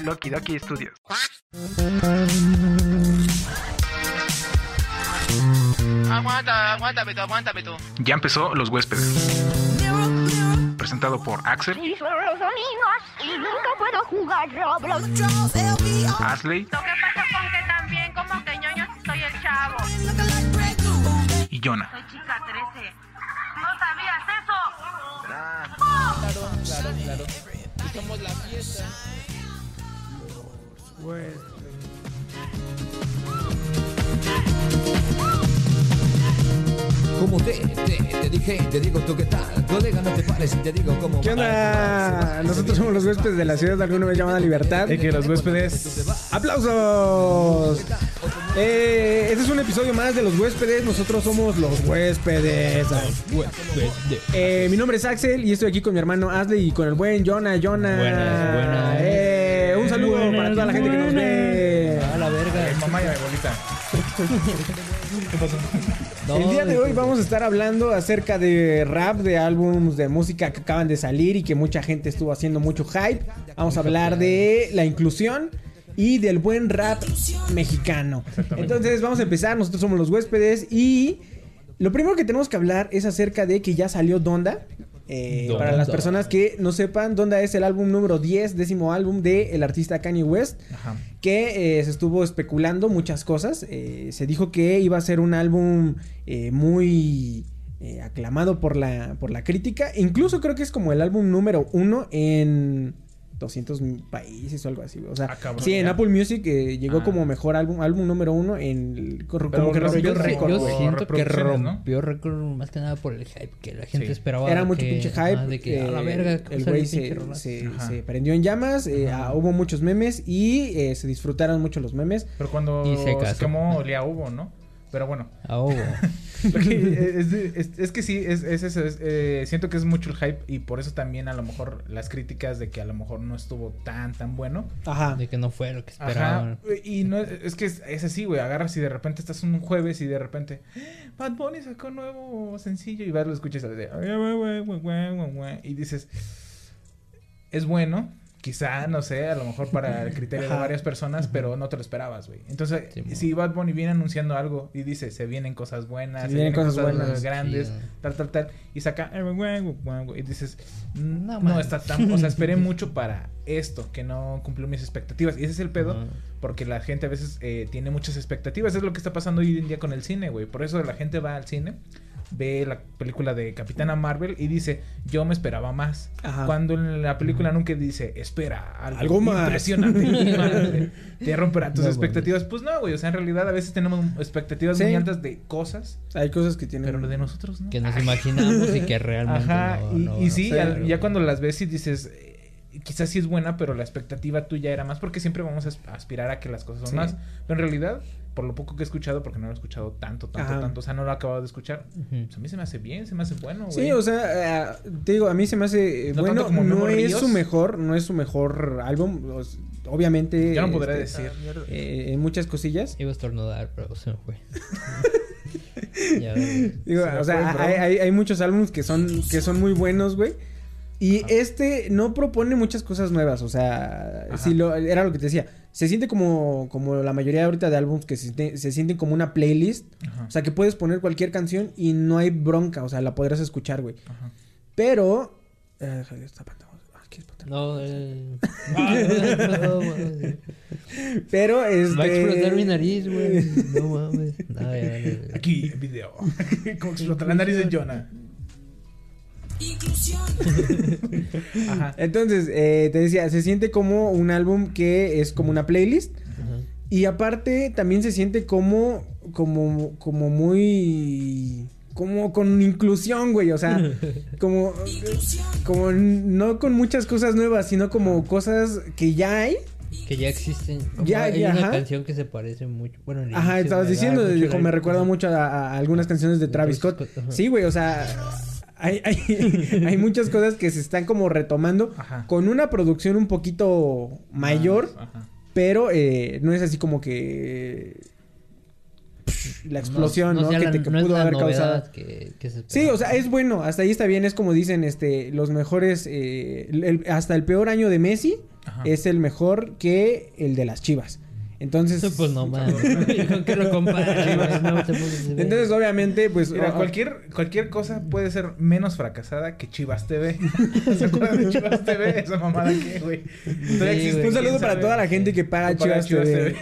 Loki Doki Studios. Aguanta, aguántame tú, aguántame tú. Ya empezó Los Huéspedes. Presentado por Axel, Y son los domingos y nunca puedo jugar Roblox. Asley Lo que pasa con que también como que ñoño soy el chavo. y Jonah. Soy chica 13. ¿No sabías eso? Como te, te, te dije, te digo tú qué tal. Colega, no te pares y te digo cómo ¿Qué onda? Nosotros somos los huéspedes de la ciudad de alguna vez llamada Libertad. Es que los huéspedes. ¡Aplausos! Eh, este es un episodio más de los huéspedes. Nosotros somos los huéspedes. Eh, mi nombre es Axel y estoy aquí con mi hermano Asley y con el buen Jonah. Jonah. Buenas, buenas. Eh, un saludo Buenas, para toda la gente que nos ve. A la verga. Mamá y abuelita. ¿Qué pasó? No, el día de hoy vamos a estar hablando acerca de rap, de álbumes de música que acaban de salir y que mucha gente estuvo haciendo mucho hype. Vamos a hablar de la inclusión y del buen rap mexicano. Entonces vamos a empezar, nosotros somos los huéspedes y lo primero que tenemos que hablar es acerca de que ya salió Donda. Eh. Para las personas que no sepan, Donda es el álbum número 10, décimo álbum del el artista Kanye West Ajá. que eh, se estuvo especulando muchas cosas. Eh, se dijo que iba a ser un álbum muy aclamado por la, por la crítica. Incluso creo que es como el álbum número uno en 200 países o algo así. O sea, Ah, cabrón, sí, en ya. Apple Music eh, llegó Ah. como mejor álbum, álbum número uno en el- como Pero que rompió récord. yo siento que rompió récord más que nada por el hype que la gente Sí. esperaba. Era mucho que- pinche hype. de que a la eh, verga. el güey se, se, se prendió en llamas. eh, ah, hubo muchos memes y eh, se disfrutaron mucho los memes. Pero cuando Y se se casó. quemó, olía a hubo, ¿no? Pero bueno. Ah, que- es, es- es que sí, es, es eso. es, eh, siento que es mucho el hype y por eso también a lo mejor las críticas de que a lo mejor no estuvo tan, tan bueno. Ajá. de que no fue lo que esperaban. Ajá. Y no, es que es, es así, güey. Agarras y de repente estás un jueves y de repente Bad Bunny sacó un nuevo sencillo y vas lo escuchas y de, y dices es bueno, quizá, no sé, a lo mejor para el criterio de varias personas, pero no te lo esperabas, güey. Entonces, Sí, si Bad Bunny viene anunciando algo y dice, se vienen cosas buenas, Se se, vienen cosas cosas, buenas. grandes, tal, tal, tal, y saca, y dices, "Mm, No no, está tan, o sea, esperé mucho para esto, que no cumplió mis expectativas. Y ese es el pedo, porque la gente a veces eh, tiene muchas expectativas. Es lo que está pasando hoy en día con el cine, güey. Por eso la gente va al cine, ve la película de Capitana Marvel y dice, yo me esperaba más. Ajá. Cuando en la película nunca dice, espera, algo, Algo más. impresionante. te romperá tus No, expectativas. Pues no, güey. O sea, en realidad a veces tenemos expectativas Sí. muy altas de cosas, Hay cosas que tienen. pero de nosotros no. Que nos imaginamos y que realmente Ajá, no, y, no y sí, al- ya cuando las ves y dices, eh, quizás sí es buena, pero la expectativa tuya era más, porque siempre vamos a aspirar a que las cosas son Sí. más. Pero en realidad, por lo poco que he escuchado, porque no lo he escuchado tanto, tanto, Ajá. tanto, o sea, no lo he acabado de escuchar, pues a mí se me hace bien, se me hace bueno, güey. Sí, o sea, eh, te digo, a mí se me hace eh, No bueno, como no es Ríos. su mejor, no es su mejor álbum, obviamente. Yo no podré este, decir. eh, en muchas cosillas. Iba a estornudar, pero se me fue. ya. Digo, Se o sea, fue, hay, hay, hay muchos álbumes que son, que son muy buenos, güey. Y este no propone muchas cosas nuevas, o sea, Ajá. si lo, era lo que te decía, se siente como, como la mayoría ahorita de álbumes que se, siente- se sienten como una playlist, Ajá, o sea, que puedes poner cualquier canción y no hay bronca, o sea, la podrás escuchar, güey. ajá. Pero... Eh, está. No, eh. Pero este... Va a explotar mi nariz, güey. No mames. No, ya, ya, ya. Aquí, video. Como explota la nariz de Jonah. Ajá. Entonces, eh, te decía, se siente como un álbum que es como una playlist. Ajá. Y aparte, también se siente como, como, como muy, como con inclusión, güey. O sea, como, como no con muchas cosas nuevas, sino como cosas que ya hay. Que ya existen. Como Ya, hay ya, una ajá. canción que se parece mucho. Bueno, el Ajá, estabas diciendo, me recuerda mucho a, a algunas canciones de Travis Scott. Scott. Sí, güey, o sea, hay, hay, hay muchas cosas que se están como retomando Ajá. con una producción un poquito mayor. Ajá. Pero eh, no es así como que. La explosión, ¿no? sea que la- te que no es pudo la haber causado. Que, que se Sí, o sea, es bueno. Hasta ahí está bien. Es como dicen, este, los mejores. eh, el- el- hasta el peor año de Messi Ajá. es el mejor que el de las Chivas. Entonces, Pues no mames. ¿Con qué lo comparas? Chivas? No te pongas de ver. entonces obviamente, pues Mira, cualquier, cualquier cosa puede ser menos fracasada que Chivas TV. ¿Se acuerdan de Chivas TV? Esa mamada que, güey. Sí, un saludo ¿quién para sabe? toda la gente que paga Chivas, TV.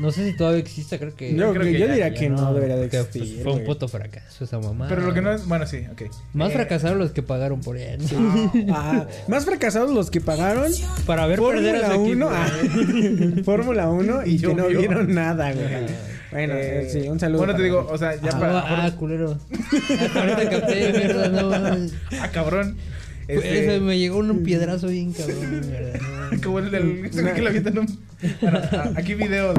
No sé si todavía existe, creo que. Yo, creo que- yo ya- diría ya que no, debería de que existir. Fue un puto fracaso esa mamá. Pero lo que no es... Bueno, sí, ok. Más Eh, fracasaron los que pagaron por él. ¿no? Ah, más fracasados los que pagaron Para ver perder a Fórmula su 1, equipo. ah, Fórmula 1 y que no vieron nada, güey. Bueno, eh, sí, un saludo. Bueno, te digo, o sea, ya Ah, para... ah, culero. Ah, ahorita capté, mierda, no mames. Ah, cabrón. Pues, Este, me llegó un piedrazo bien cabrón, mierda. Como el del... que le avientan un... Bueno, a- aquí video.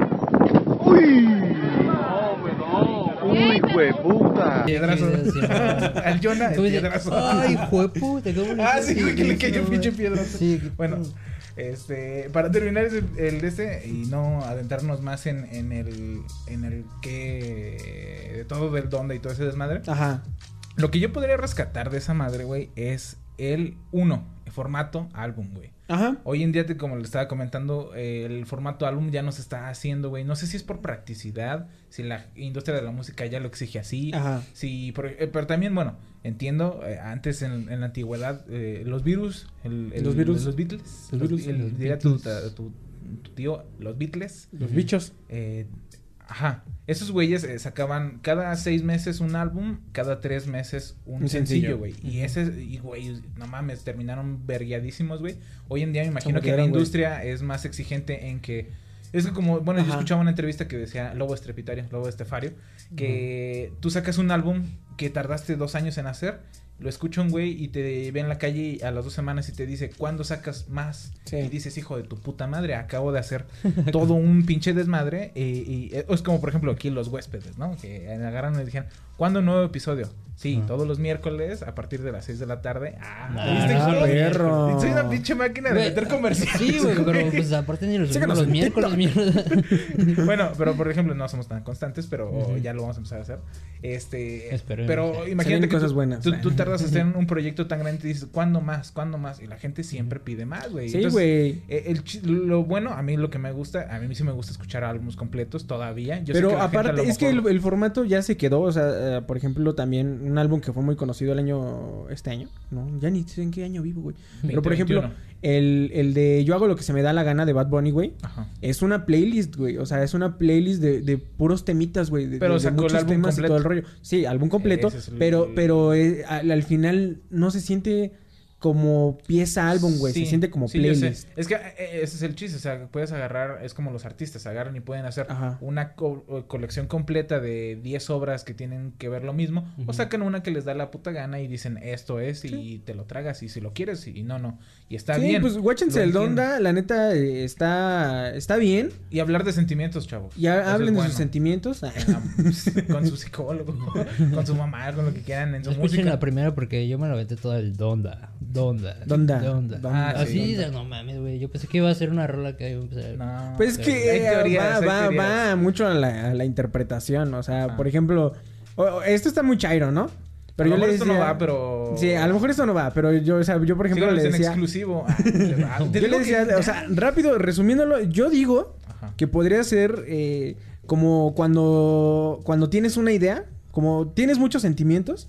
Uy, hueputa. Piedrazo. Al Jonah, el piedrazo. Ay, jueputa, ¿cómo le Ah, sí, güey, que le cayó un pinche piedrazo. Bueno, este, para terminar el, el de este y no adentrarnos más en, en el en el que de todo del dónde y todo ese desmadre. Ajá. Lo que yo podría rescatar de esa madre, güey, es el uno, el formato álbum, güey. Ajá. Hoy en día, te- como le estaba comentando, eh, el formato álbum ya no se está haciendo, güey. No sé si es por practicidad, si la industria de la música ya lo exige así. Ajá. Sí, por- eh, pero también, bueno, entiendo, eh, antes en, en la antigüedad, eh, los virus, el, el- Los virus. los Beatles, Los virus. el- Los diría tu, Beatles. tu- tu tío, los Beatles, Los bichos. Ajá, esos güeyes eh, sacaban cada seis meses un álbum, cada tres meses un, Un sencillo. güey. Y ese, y güey, no mames, terminaron verguiadísimos, güey. Hoy en día me imagino que la industria es más exigente en que... Es que como, bueno, yo escuchaba una entrevista que decía Lobo Estrepitario, Lobo Estefario, que tú sacas un álbum que tardaste dos años en hacer, lo escucha un güey y te ve en la calle a las dos semanas y te dice, ¿cuándo sacas más? Sí. Y dices, hijo de tu puta madre, acabo de hacer todo un pinche desmadre. eh, y eh, es como, por ejemplo, aquí los huéspedes, ¿no? Que agarran y dijeron, ¿cuándo un nuevo episodio? Sí, todos los miércoles a partir de las 6 de la tarde. Ah, Ah, ¿viste, Ah, hijo? perro. Soy una pinche máquina de meter comerciales. Sí, güey, pero pues aparte ni los Síganos los en miércoles, mierda. bueno, pero por ejemplo, no somos tan constantes, pero ya lo vamos a empezar a hacer. Este, Esperemos. pero imagínate que cosas tú, buenas. Tú, tú tardas en hacer un proyecto tan grande y dices, ¿cuándo más? ¿Cuándo más? Y la gente siempre pide más, güey. Sí, güey. eh, lo bueno, a mí lo que me gusta, a mí sí me gusta escuchar álbumes completos todavía. Yo sé Pero que la gente a aparte, es que el formato ya se quedó. O sea, eh, por ejemplo, también un álbum que fue muy conocido el año. Este año, ¿no? Ya ni sé en qué año vivo, güey. Pero por ejemplo, 2021. el, el de Yo hago lo que se me da la gana de Bad Bunny, güey. Ajá. Es una playlist, güey. O sea, es una playlist de, de puros temitas, güey. De, Pero de- sacó el muchos álbum temas y todo el rollo. Sí, álbum completo. Es el- pero, pero eh, al, al final no se siente como pieza álbum, güey. Sí, se siente como sí, yo sé. playlist. Es que eh, ese es el chiste, o sea, puedes agarrar, es como los artistas, agarran y pueden hacer Ajá. una co- o- colección completa de 10 obras que tienen que ver lo mismo, o sacan una que les da la puta gana y dicen esto es y te lo tragas y si lo quieres y no, no. Y está sí, bien. pues guáchense el. Donda, la neta eh, está, está bien. Y hablar de sentimientos, chavos. Es hablen de bueno. sus sentimientos. con su psicólogo, con su mamá, con lo que quieran en su Escuchen música. la primera porque yo me la aventé toda el Donda. Donda. Donda. Donda. Donda. Ah, sí, Donda. no mames, güey. Yo pensé que iba a ser una rola que iba a empezar. No, Pues es que teorías, va, va, va mucho a la, a la interpretación. O sea, por ejemplo, esto está muy chairo, ¿no? Pero A yo lo le mejor decía. esto no va, pero- Sí, a lo mejor esto no va, pero yo, o sea, yo por ejemplo le en decía. exclusivo. Ah, Yo digo le decía, que- o sea, rápido, resumiéndolo, yo digo Ajá. que podría ser eh, como cuando, cuando tienes una idea, como tienes muchos sentimientos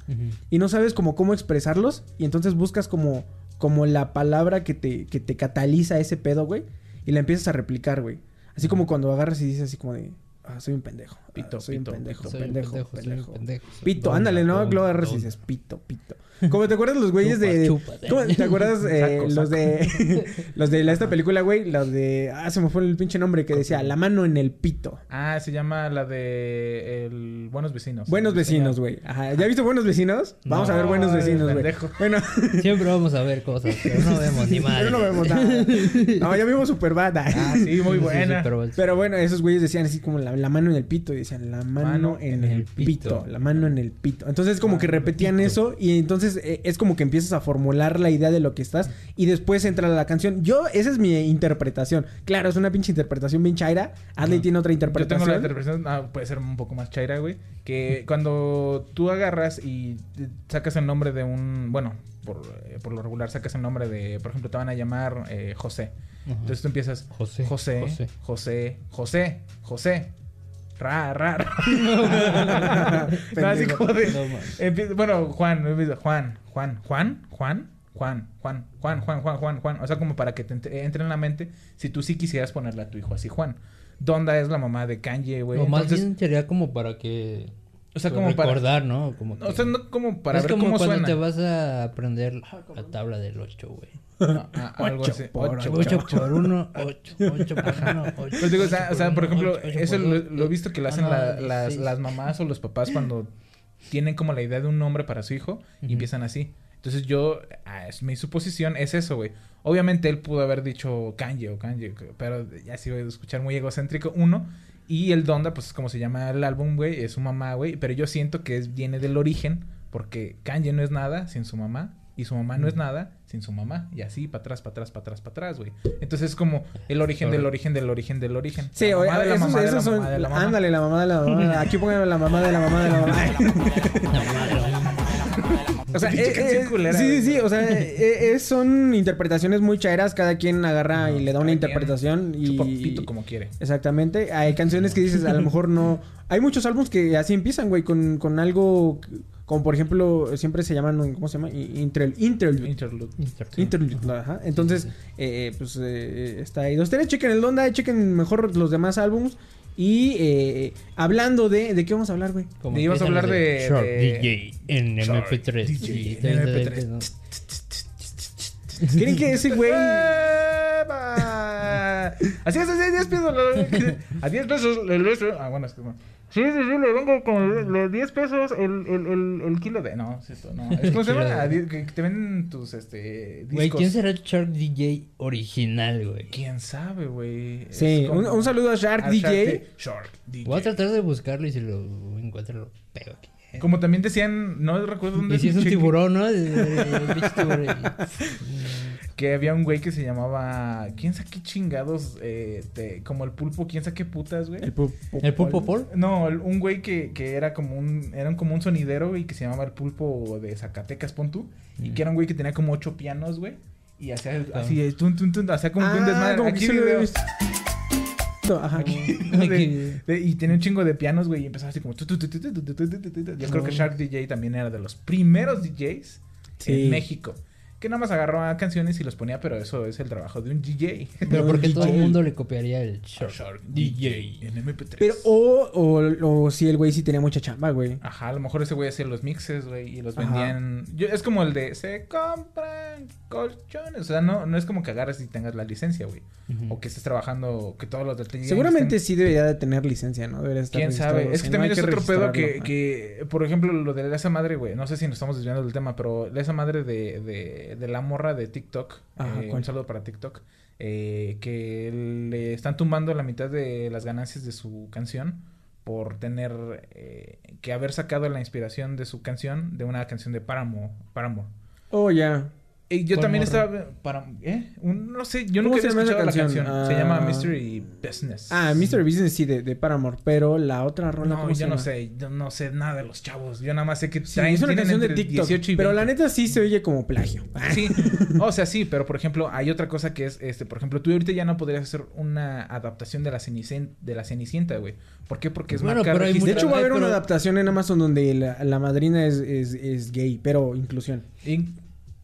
y no sabes como cómo expresarlos y entonces buscas como, como la palabra que te, que te cataliza ese pedo, güey, y la empiezas a replicar, güey. Así como cuando agarras y dices así como de, ah, soy un pendejo. ah, Pito, soy pito, un pendejo, pito. Soy un pendejo, pendejo, soy un pendejo. pendejo. Pito, ándale, ¿no? Luego agarras y dices pito, pito. Como te acuerdas los güeyes de. Chupa, chupa. ¿Cómo te acuerdas eh, Saco, los saco. de. los de la- esta película, güey? Los de. Ah, se me fue el pinche nombre que decía La mano en el pito. Ah, se llama la de el Buenos Vecinos. Buenos vecinos, güey. Ajá. ¿Ya viste Buenos Vecinos? Vamos a ver No, Buenos Vecinos, güey. Bueno, Siempre vamos a ver cosas, pero no vemos ni madre. pero no vemos nada. No, ya vimos Superbad. Ah, sí, muy Sí, buena. pero- bueno, esos güeyes decían así como la, la mano en el pito. Y decían la mano, Mano en, el pito. La mano en el pito. Entonces como que repetían eso. Y entonces eh, es como que empiezas a formular la idea de lo que estás. Y después entra la canción. Yo, esa es mi interpretación. Claro, es una pinche interpretación bien chaira. Adley tiene otra Yo tengo interpretación. la interpretación, ah, puede ser un poco más chaira, güey. Que cuando tú agarras y eh, sacas el nombre de un. Bueno, por, eh, por lo regular sacas el nombre de. Por ejemplo, te van a llamar eh, José. Entonces tú empiezas José, José, José. José, José, José, ra, ra, ra. no, así como de- No, mames. empie- bueno, Juan, empieza, Juan, Juan, Juan, Juan, Juan, Juan, Juan, Juan, Juan, Juan, Juan. O sea, como para que te ent- entre en la mente si tú sí quisieras ponerle a tu hijo así, Juan. Donda es la mamá de Kanye, güey. O más Entonces, bien sería como para que... o sea, como para... recordar, ¿no? Como que- O sea, no como para es ver como cómo cuando suena. te vas a aprender la tabla del 8, güey. Ah, ah, algo Ocho así. por Ocho, 8 por 1, 8. 8 por 1, 8. Pues digo, o sea, o sea, por ejemplo, eso lo, lo he visto que lo hacen la- las, las mamás. o los papás cuando tienen como la idea de un nombre para su hijo y Ujú. empiezan así. Entonces yo, ah, es, mi suposición es eso, güey. Obviamente él pudo haber dicho Kanye o Kanye, pero ya sí voy a escuchar muy egocéntrico, uno. Y el Donda, pues como se llama el álbum, güey, es su mamá, güey. Pero yo siento que es, viene del origen, porque Kanye no es nada sin su mamá. Y su mamá no es nada sin su mamá. Y así, para atrás, para atrás, para atrás, para atrás, güey. Entonces es como el origen del origen del origen del origen. Sí, La oye, mamá de la esos, mamá de la son. mamá de la mamá. Ándale, la mamá de la mamá. Aquí pongan la mamá de la mamá de la mamá. O sea, eh, eh, culera, sí, sí, sí, o sea, eh, son interpretaciones muy chaeras, cada quien agarra y le da una interpretación y chupa pito como quiere. Exactamente, hay canciones que dices, a lo mejor no, hay muchos álbumes que así empiezan, güey, con, con algo como por ejemplo, siempre se llaman, ¿cómo se llama? Inter, interlude. Interlude. Interlude, ajá. Entonces, eh, pues eh, está ahí. Ustedes chequen el Donda, chequen mejor los demás álbumes. Y eh, hablando de. ¿De qué vamos a hablar, güey? Ibas a hablar de- Short de- DJ en Short MP3. DJ Sí, en de- de- MP3. de- ¿no? ¿Creen que ese güey. Así es, así es, 10 pesos. A 10 pesos. Ah, bueno, es que. Sí, sí, sí, le vengo con le- 10 pesos el, el, el, el kilo de. No, es esto, no. Es como se llama. Que te venden tus este, discos. Güey, ¿quién será el Shark DJ original, güey? ¿Quién sabe, güey? Sí, como- un, un saludo a Shark a DJ. Shark DJ. Voy a tratar de buscarlo y si lo encuentro lo pego aquí. Como también decían, no recuerdo dónde Y si es un tiburón, ¿no? El- el- el pinche tiburón que había un güey que se llamaba. ¿Quién sabe qué chingados? Como el pulpo, ¿quién sabe qué putas, güey? ¿El, pulpo, Paul? No, un güey que, que, era como un. Era como un sonidero, y que se llamaba el pulpo de Zacatecas, pontú Y que era un güey que tenía como ocho pianos, güey. Y hacía así, el tun, tun, tun, hacía como un desmadre. Aquí y tenía un chingo de pianos, güey, y empezaba así como... Yo creo que Shark DJ también era de los primeros DJs en México. Que nada más agarraba canciones y los ponía, pero eso es el trabajo de un DJ. Pero porque todo el DJ. mundo le copiaría el Shark, Shark DJ. en MP3. Pero, o, o, o si el güey sí tenía mucha chamba, güey. Ajá, a lo mejor ese güey hacía los mixes, güey, y los Ajá. vendían... Yo, es como el de, se compran colchones. O sea, no, no es como que agarres y tengas la licencia, güey. O que estés trabajando, que todos los del DJ Seguramente estén- sí debería de tener licencia, ¿no? Debería estar ¿Quién sabe? Es que no, también es otro pedo que, que, por ejemplo, lo de esa madre, güey. No sé si nos estamos desviando del tema, pero esa madre de, de, de la morra de TikTok. Ajá, eh, un saludo para TikTok. eh, que le están tumbando la mitad de las ganancias de su canción por tener eh, que haber sacado la inspiración de su canción de una canción de Paramore. Paramore. Oh, ya. Y yo ¿Cuál también estaba para ¿eh? Un- no sé, yo ¿Cómo nunca se había escuchado la canción? canción. Se Ah. llama Mystery Business. Ah, Mr. Business sí, de, de Paramore. Pero la otra rola, No, ¿cómo yo se no llama? sé, yo no sé nada de los chavos. Yo nada más sé que Sí, traen- es una canción de TikTok. 18 y Pero la 20. neta sí se oye como plagio. Sí, o sea, sí, pero por ejemplo, hay otra cosa que es, este, por ejemplo, tú ahorita ya no podrías hacer una adaptación de la, Cenicienta, de la Cenicienta, güey. ¿Por qué? Porque es Bueno, pero hay De hecho, va a haber una adaptación en Amazon donde la, la madrina es, es, es gay, pero inclusión. Y-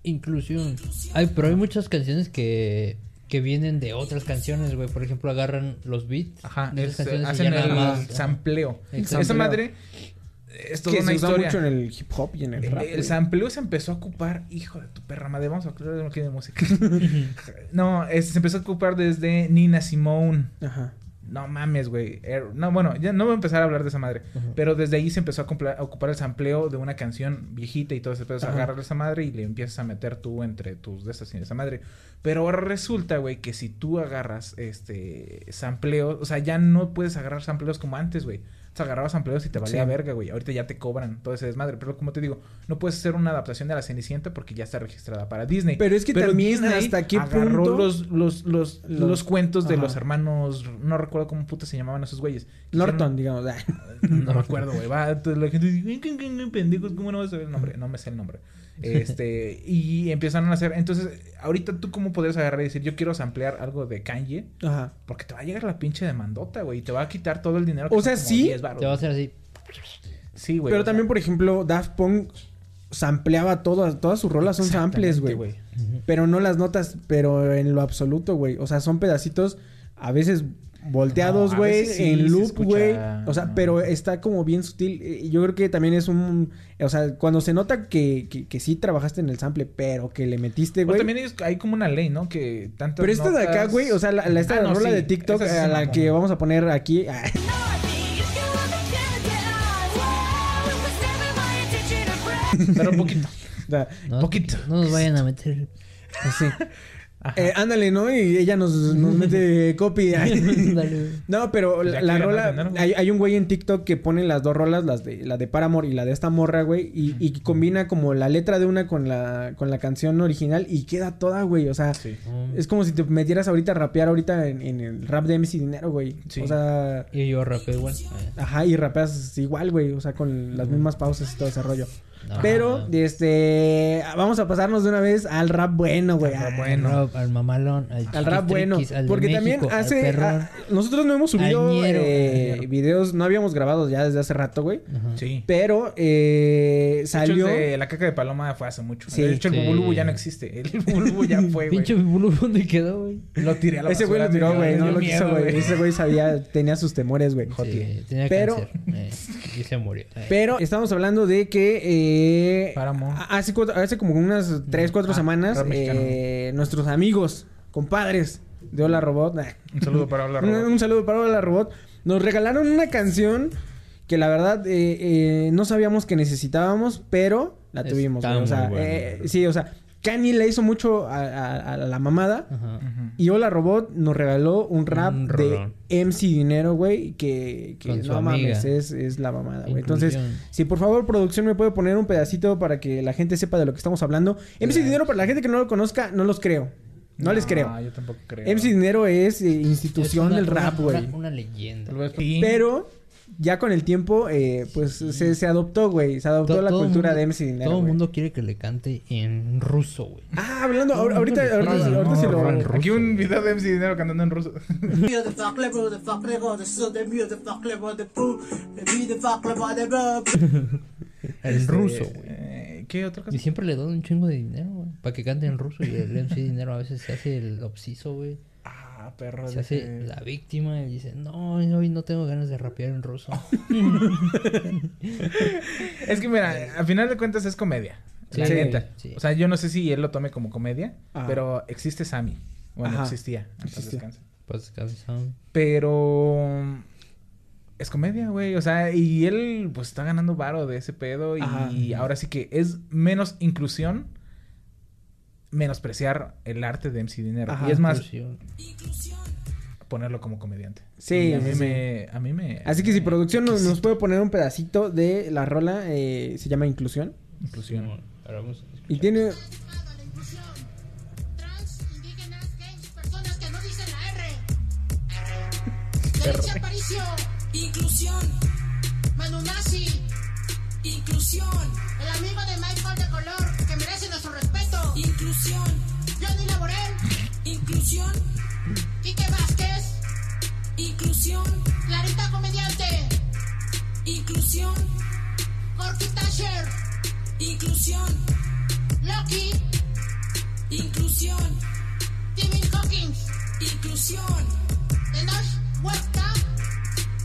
Inclusión. Ay, pero hay muchas canciones que, que vienen de otras canciones, güey. Por ejemplo, agarran los beats Ajá, de esas es- canciones y hacen ya el nada más. sampleo. Exacto. Esa madre es toda que una se historia. mucho en el hip hop y en el rap. El güey. sampleo se empezó a ocupar, hijo de tu perra madre, vamos a hablar de música. no, es- se empezó a ocupar desde Nina Simone. Ajá. No mames, güey. Er- No, bueno, ya no voy a empezar a hablar de esa madre. Pero desde ahí se empezó a, a ocupar el sampleo de una canción viejita y todo ese pedo. O sea, Ajá. agarrar esa madre y le empiezas a meter tú entre tus de esas y esa madre. Pero ahora resulta, güey, que si tú agarras este sampleo, o sea, ya no puedes agarrar sampleos como antes, güey. Sea, agarrabas amplios y te valía Sí. verga, güey. Ahorita ya te cobran todo ese desmadre. Pero como te digo, no puedes hacer una adaptación de la Cenicienta porque ya está registrada para Disney. Pero es que también Disney hasta qué agarró punto- los, los, los, los, Los- cuentos de los hermanos... No recuerdo cómo puta se llamaban esos güeyes. Norton, digamos. ah. No me acuerdo, güey. Va, entonces la gente dice, "Ay, qué- qué- qué pendejos, ¿cómo no vas a saber el nombre? No me sé el nombre. Este, y empezaron a hacer. Entonces, ahorita tú, ¿cómo podrías agarrar y decir, yo quiero samplear algo de Kanye? Ajá. Porque te va a llegar la pinche demandota, güey. Y te va a quitar todo el dinero. que O sea, sí. 10 varos, Te va a hacer así. Sí, güey. Pero sea, también, por ejemplo, Daft Punk sampleaba todas, todas sus rolas son samples, güey. Exactamente, Pero no las notas, pero en lo absoluto, güey. O sea, son pedacitos a veces volteados, güey, sí en loop, escucha, güey. O sea, pero está como bien sutil. Eh, Yo creo que también es un... O sea, cuando se nota que, que, que sí trabajaste en el sample, pero que le metiste, Pues güey. también es- hay como una ley, ¿no? Que tanto. Pero esta de acá, güey, o sea, la, la- esta Ah, no, rola sí. de TikTok sí a la que vamos a poner aquí... ah, Pero un poquito. da- No, Poquito. No nos vayan a meter. sí. Eh, ándale, ¿no? Y ella nos, nos mete copy. No, pero la, Ya la rola. Hay, hay un güey en TikTok que pone las dos rolas, las de la de Paramore y la de esta morra, güey. Y, y combina como la letra de una con la, con la canción original y queda toda, güey. O sea, Sí. es como si te metieras ahorita a rapear ahorita en, en el rap de MC Dinero, güey. Sí. O sea. Y yo rapeo igual. Ajá, y rapeas igual, güey. O sea, con las mismas pausas y todo ese rollo. No, Pero, no. este. Vamos a pasarnos de una vez al rap bueno, güey. Al rap bueno. Rap, al mamalón, al, Al rap bueno. al Porque también México, al hace. ah, nosotros no hemos subido eh, videos, no habíamos grabado ya desde hace rato, güey. Ajá. Sí. Pero eh, De hecho, salió. de la caca de paloma fue hace mucho. Sí. de hecho, el Sí. bubulubu ya no existe. El bubulubu ya fue, güey. Pinche bulu, ¿dónde quedó, güey? Lo tiré a la Ese güey lo tiró, güey. No lo miedo, quiso, güey. Ese güey sabía, tenía sus temores, güey. Sí, tenía Pero- cáncer. Eh, y se murió. Pero estamos hablando de que eh, hace, cuatro- hace como unas 3, 4 Ah, semanas eh, nuestros amigos, compadres de Hola Robot, Un saludo para Hola Robot. un saludo para Hola Robot, nos regalaron una canción que la verdad eh, eh, no sabíamos que necesitábamos, pero la tuvimos. O muy sea, eh, sí, o sea, Kanye le hizo mucho a, a- a la mamada. Ajá. Y Hola Robot nos regaló un rap Un de. MC Dinero, güey, que, no mames, es, es la mamada, güey. Entonces, si por favor producción me puede poner un pedacito para que la gente sepa de lo que estamos hablando. MC Dinero, para la gente que no lo conozca, no los creo. No, les creo. yo tampoco creo. MC Dinero es eh, institución Es una- del rap, güey. Una, una leyenda. Pero ya con el tiempo, eh, pues se, se adoptó, güey. Se adoptó la todo cultura mundo- de MC Dinero. Todo el mundo quiere que le cante en ruso, güey. Ah, hablando, ahor- ahorita, ahorita, lo. ruso. Aquí un video de MC Dinero cantando en ruso. En ruso, güey. Eh, ¿Qué otra cosa? Y siempre le dan un chingo de dinero, güey. Para que cante en ruso. Y el MC Dinero a veces se hace el obsiso, güey. Ah, perro. Se hace dije- la víctima y dice, no, hoy no tengo ganas de rapear en ruso. Es que mira, al final de cuentas es comedia. La Sí, neta. sí. O sea, yo no sé si él lo tome como comedia, Ajá. pero existe Sammy. Bueno, Ajá. existía. Pues canción. Pero es comedia, güey. O sea, y él pues está ganando varo de ese pedo. Y ahora sí que es menos inclusión, menospreciar el arte de MC Dinero. Ajá. y es más, Inclusión. ponerlo como comediante. Sí, Y a mí sí, sí. me, a mí me. Así que si producción nos, nos puede poner un pedacito de la rola, eh, se llama Inclusión. Inclusión. Vamos a Y tiene. Trans, Inclusión. Loki. Inclusión. Stephen Hawking. Inclusión. Tenoch Huerta.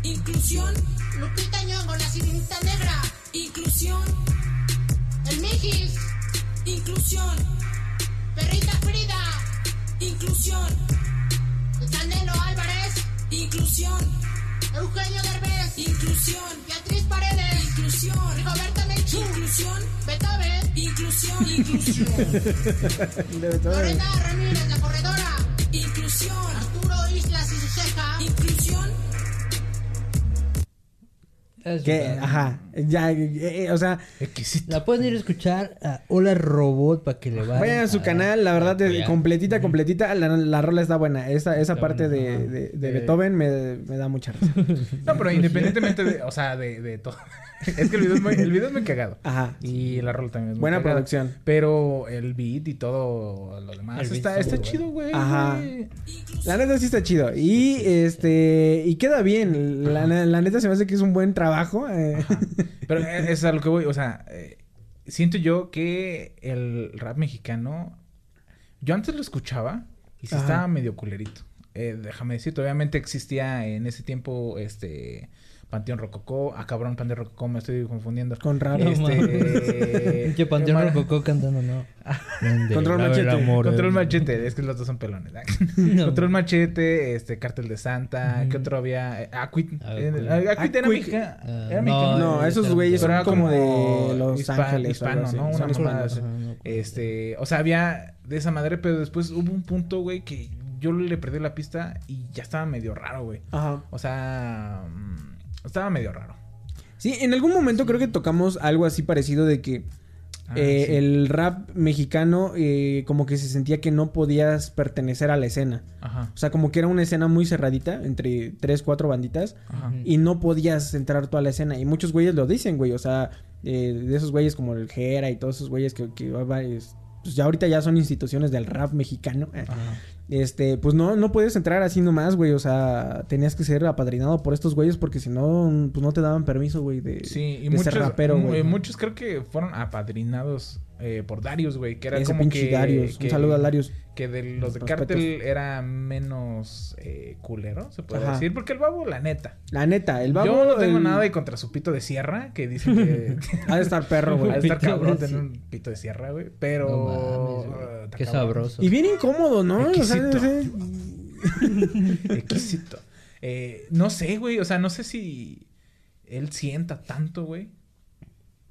Inclusión. Lupita Nyong'o, la sirenita negra. Inclusión. El Mijis. Inclusión. Perrita Frida. Inclusión. El Canelo Álvarez. Inclusión. Eugenio Derbez. Inclusión. Beatriz Paredes. Inclusión. Rigoberta Menchú. Inclusión. Beethoven. Inclusión. Inclusión. Lorena Ramírez, Es Que, verdad. ajá, ya, eh, eh, o sea, Exquisito. La pueden ir a escuchar a Hola Robot para que le vayan. vayan a su canal, la verdad, completita, completita, la, la rola está buena. Esa, esa Está parte buena, de, de, de Eh. Beethoven me, me da mucha risa. No, pero independientemente de, o sea, de, de todo. es que el video es muy, el video es muy cagado. Ajá. Y la rola también es muy Buena cagada. producción. Pero el beat y todo lo demás El está, está chido, güey. Ajá. La neta sí está chido. Y este. Y queda bien. La, la neta se me hace que es un buen trabajo. eh. Pero es es a lo que voy, o sea, eh, siento yo que el rap mexicano, yo antes lo escuchaba y sí Ajá. estaba medio culerito. Eh, déjame decirte, obviamente existía en ese tiempo este Panteón Rococó, ah cabrón, Panteón Rococó, me estoy confundiendo. Con raro. Este. Pinche Panteón Rococó cantando, no. Control Machete. amor Control Machete, es que los dos son pelones. ¿eh? No. Control Machete, este, Cártel de Santa, ¿qué otro había? Eh, Aquit. Aquit. eh, Aquit era Aquit. mexica- Ah, era no. No, esos güeyes son era como de Los hispa- Ángeles. hispano. ¿no? Una mamada. Este, o sea, había de esa madre, pero después hubo un punto, güey, que yo le perdí la pista y ya estaba medio raro, güey. Ajá. O sea, mm, estaba medio raro. Sí, en algún momento creo que tocamos algo así parecido de que Ah, eh, sí. el rap mexicano eh, como que se sentía que no podías pertenecer a la escena. Ajá. O sea, como que era una escena muy cerradita entre tres, cuatro banditas Ajá. y no podías entrar toda la escena. Y muchos güeyes lo dicen, güey. O sea, eh, de esos güeyes como el Jera y todos esos güeyes que, que pues ya ahorita ya son instituciones del rap mexicano. Ajá. Este, pues no, no puedes entrar así nomás, güey. O sea, tenías que ser apadrinado por estos güeyes porque si no, pues no te daban permiso, güey, de, Sí, y de muchos, ser rapero, güey. eh, muchos creo que fueron apadrinados eh, por Darius, güey, que era Ese como pinche que... Darius. que- Un saludo a Darius. Que de los de Respetos. Cártel era menos eh, culero, se puede Ajá. decir. Porque el babo, la neta. La neta, el babo. Yo no tengo el- nada de contra su pito de sierra, que dicen que... Ha de estar perro, güey. Ha de estar cabrón de tener sierra. un pito de sierra, güey. Pero... No mames, uh, está Qué cabrón. sabroso. Y bien incómodo, ¿no? O sea, Exquisito. ese- Exquisito. Eh, no sé, güey. O sea, no sé si él sienta tanto, güey.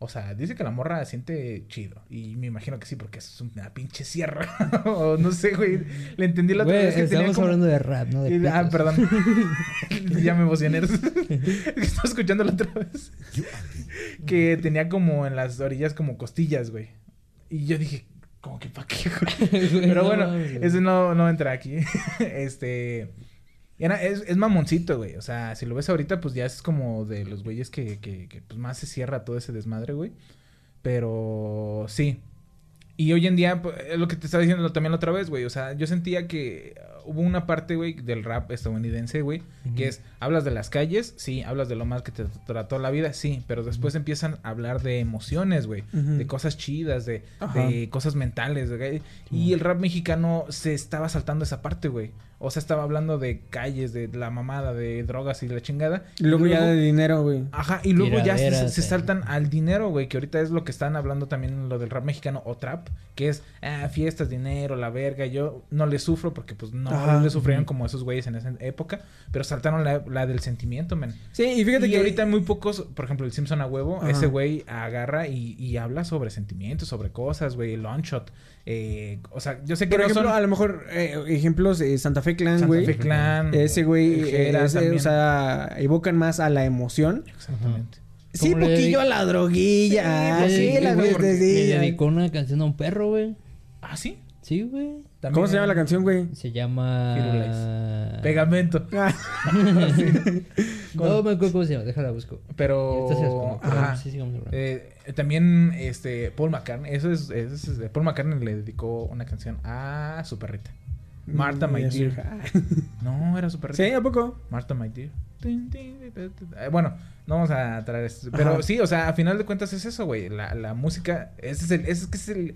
O sea, dice que la morra siente chido. Y me imagino que sí, porque es una pinche sierra. o no sé, güey. Le entendí la otra Güey, vez que tenía estamos como... hablando de rap, ¿no? De ah, perdón. ya me emocioné. Estaba escuchando la otra vez. que tenía como en las orillas como costillas, güey. Y yo dije, como que pa' qué, güey. Pero no bueno, güey. ese no, no entra aquí. este. Era- es, es mamoncito, güey. O sea, si lo ves ahorita, pues ya es como de los güeyes que, que, que, pues más se cierra todo ese desmadre, güey. Pero sí. Y hoy en día, pues, es lo que te estaba diciendo también la otra vez, güey. O sea, yo sentía que hubo una parte, güey, del rap estadounidense, güey, que es, hablas de las calles, sí, hablas de lo mal que te trató la vida, sí, pero después empiezan a hablar de emociones, güey, de cosas chidas, de, de cosas mentales, güey. Y el rap mexicano se estaba saltando esa parte, güey. O sea, estaba hablando de calles, de la mamada, de drogas y la chingada. Y luego ya de dinero, güey. Ajá, y luego ya se, eh. saltan al dinero, güey, que ahorita es lo que están hablando también lo del rap mexicano o trap, que es ah, fiestas, dinero, la verga. Yo no le sufro porque pues no Ajá. le sufrieron como esos güeyes en esa época, pero saltaron la, la del sentimiento, men. Sí, y fíjate y que ahorita muy pocos, por ejemplo, el Simpson a huevo, Ajá. ese güey agarra y, y habla sobre sentimientos, sobre cosas, güey, el long shot. Eh, o sea, yo sé que Por no ejemplo, son a lo mejor eh, ejemplos eh, Santa Fe Clan, Santa güey. Fe Clan, Ese güey, o sea, evocan más a la emoción. Exactamente. Sí, ¿Cómo le poquillo a la droguilla. Le Sí, la güey, ves porque sí, Le ya. dedicó una canción a un perro, güey. Ah, sí. Sí, güey. También- ¿Cómo se llama la canción, güey? Se llama... Firulais. Pegamento. Ah, No me acuerdo cómo se llama, déjala busco. Pero. Esta sí es como- ajá. sí, sí, vamos a hablar. Eh, también este Paul McCartney, eso es, eso es- de Paul McCartney le dedicó una canción a su perrita. Marta, my y a su dear. No, era su perrita. Sí, ¿a poco? Marta, my dear. Bueno, no vamos a traer esto. Pero Ajá. sí, o sea, a final de cuentas es eso, güey. La, la música, ese es, el, ese es, que es el,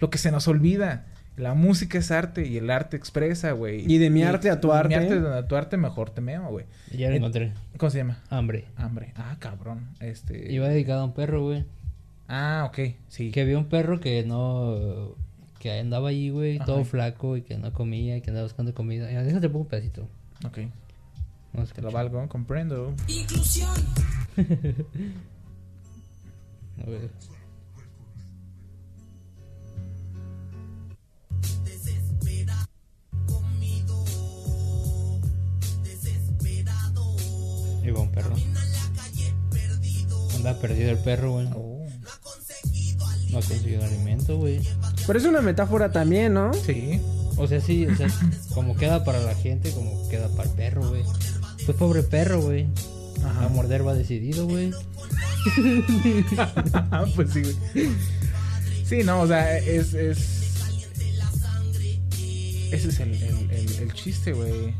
lo que se nos olvida. La música es arte y el arte expresa, güey. Y de mi arte a tu de arte. Mi arte a tu arte, mejor te meo, güey. Ya lo Eh, encontré. ¿Cómo se llama? Hambre. Hambre. Ah, cabrón. Este. Iba dedicado a un perro, güey. Ah, ok. Sí. Que había un perro que no... Que andaba ahí, güey, Ajá. todo flaco y que no comía y que andaba buscando comida. Ya, Déjate pongo un pedacito. Ok. Vamos Te lo valgo, comprendo. A ver. Ahí va un perro. Ha perdido el perro, güey. Oh. No ha conseguido alimento, güey. Pero es una metáfora también, ¿no? Sí. O sea, sí, o sea, como queda para la gente, como queda para el perro, güey. Pues pobre perro, güey. A morder va decidido, güey. pues sí, güey. Sí, no, o sea, es. es... Ese es el, el, el- el chiste, güey.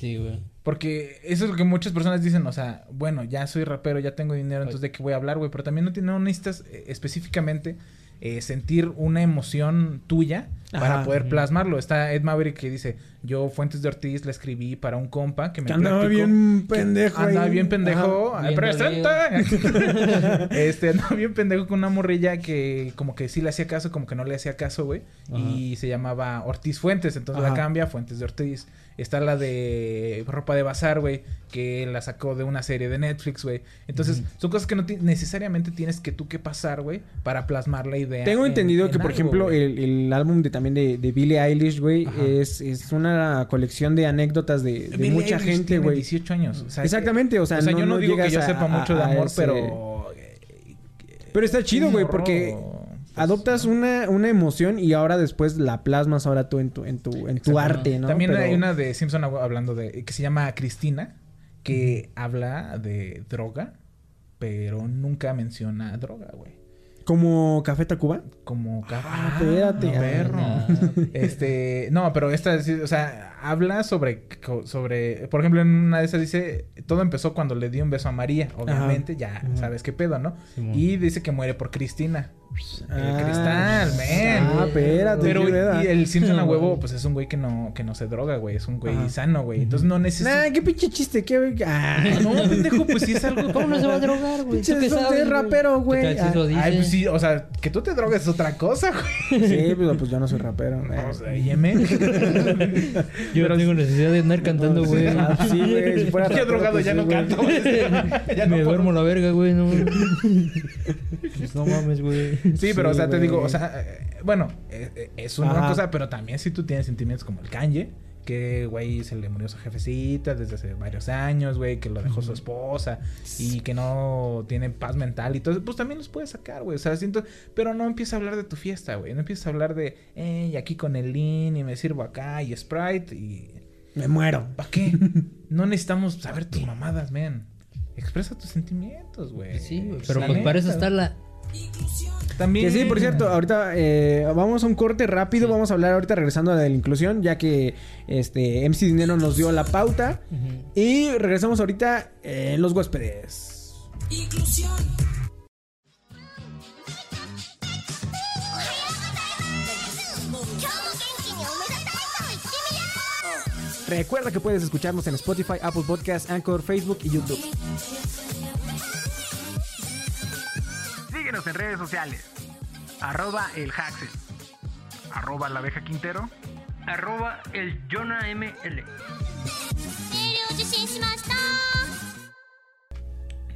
Sí, güey. Porque eso es lo que muchas personas dicen, o sea, bueno, ya soy rapero, ya tengo dinero, entonces de qué voy a hablar, güey. Pero también no, tiene- no necesitas eh, específicamente eh, sentir una emoción tuya para Ajá. poder plasmarlo. Está Ed Maverick que dice, yo Fuentes de Ortiz la escribí para un compa que me Que andaba bien que pendejo Andaba ahí. bien pendejo. Ajá. Ay, Bien ¡Presenta! este, andaba bien pendejo con una morrilla que como que sí le hacía caso, como que no le hacía caso, güey. Y se llamaba Ortiz Fuentes, entonces la cambia a Fuentes de Ortiz. Está la de ropa de bazar, güey, que la sacó de una serie de Netflix, güey. Entonces, son cosas que no necesariamente tienes que tú que pasar, güey, para plasmar la idea. Tengo en- entendido en que, por algo, ejemplo, el, el álbum de también de, de Billie Eilish, güey, es, es una colección de anécdotas de, mucha Eilish gente, güey. 18 años. o sea, Exactamente, o sea, o sea, no- yo no, digo que yo a- sepa mucho de a amor, ese- pero... Pero está chido, güey, porque adoptas ¿no? una, una emoción y ahora después la plasmas ahora tú en tu, en tu, en tu arte, ¿no? También Pero- hay una de Simpson hab- hablando de... que se llama Cristina, que habla de droga, pero nunca menciona droga, güey. Como Café Tacuba. Como... ca- Ah, espérate. no, perro. Ah. Este, no, pero esta, o sea, habla sobre, sobre, por ejemplo, en una de esas dice, todo empezó cuando le dio un beso a María, obviamente, ya sabes qué pedo, ¿no? Y dice que muere por Cristina. Ah, el cristal, man. Ah, espérate. Pero y el Simpson a huevo, pues es un güey que no, que no se droga, güey. Es un güey Ajá. sano, güey. Entonces no necesita. Nah, qué pinche chiste, qué... Ah. No, pendejo, pues sí es algo. ¿Cómo no se va a drogar, güey? Pinche ¿Tú qué son de sabes, rapero, güey. ¿Qué tal si Ah. Ay, pues sí, o sea, que tú te drogues es otra cosa, güey. Sí, pero pues yo no soy rapero. eh. O sea, yeme. Yo no tengo necesidad de andar cantando, güey. Ah, sí, güey, si fuera Yo drogado pues ya sí, no güey. canto. güey. Ya no Me duermo la verga, güey. No, Pues no mames, güey. Sí, pero Sí, o sea, te digo, o sea, eh, bueno, eh, eh, es una Ajá. cosa, pero también si tú tienes sentimientos como el Kanye, que, güey, se le murió su jefecita desde hace varios años, güey, que lo dejó su esposa y que no tiene paz mental y todo, pues también los puedes sacar, güey, o sea, siento, pero no empieza a hablar de tu fiesta, güey, no empieza a hablar de, eh, aquí con el Lean y me sirvo acá y Sprite y... Me muero. ¿Para qué? No necesitamos saber tus mamadas, man. Expresa tus sentimientos, güey. Sí, güey. Pero pues para eso está la. También... Que sí, por cierto, ahorita eh, vamos a un corte rápido. Vamos a hablar ahorita regresando a la de la inclusión, ya que este MC Dinero nos dio la pauta. Y regresamos ahorita en los huéspedes. Recuerda que puedes escucharnos en Spotify, Apple Podcasts, Anchor, Facebook y YouTube. Síguenos en redes sociales. Arroba el Haxel. Arroba la abeja Quintero. Arroba el Jonah ML.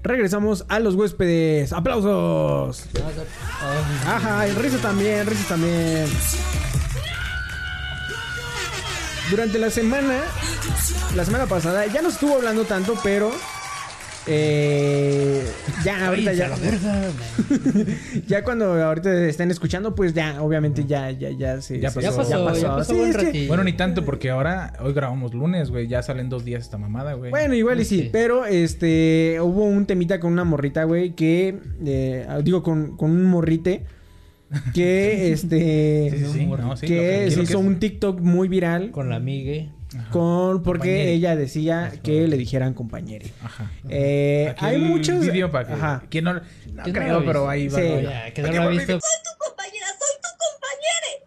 Regresamos a los huéspedes. ¡Aplausos! Ajá, y risas también, risas también. Durante la semana, la semana pasada, ya no estuvo hablando tanto, pero eh, ya ahorita ya, ya cuando ahorita estén escuchando, pues ya, obviamente ya, ya, ya se, Ya pasó. Ya pasó, ya pasó Sí, buen es que-. Bueno, ni tanto, porque ahora, hoy grabamos lunes, güey. Ya salen dos días esta mamada, güey. Bueno, igual y sí, Sí. pero este hubo un temita con una morrita, güey, que eh, digo con, con un morrite que este Sí, sí, sí. No, sí, que se hizo que- un TikTok muy viral Con la con porque Compañere. ella decía que le dijeran compañere. Ajá. Eh, hay muchos video para que... Ajá. ¿Quién no, no ¿Quién no creo, lo pero ahí va. Sí. va. Ya, que no lo ha visto. compañera, soy tu compañera.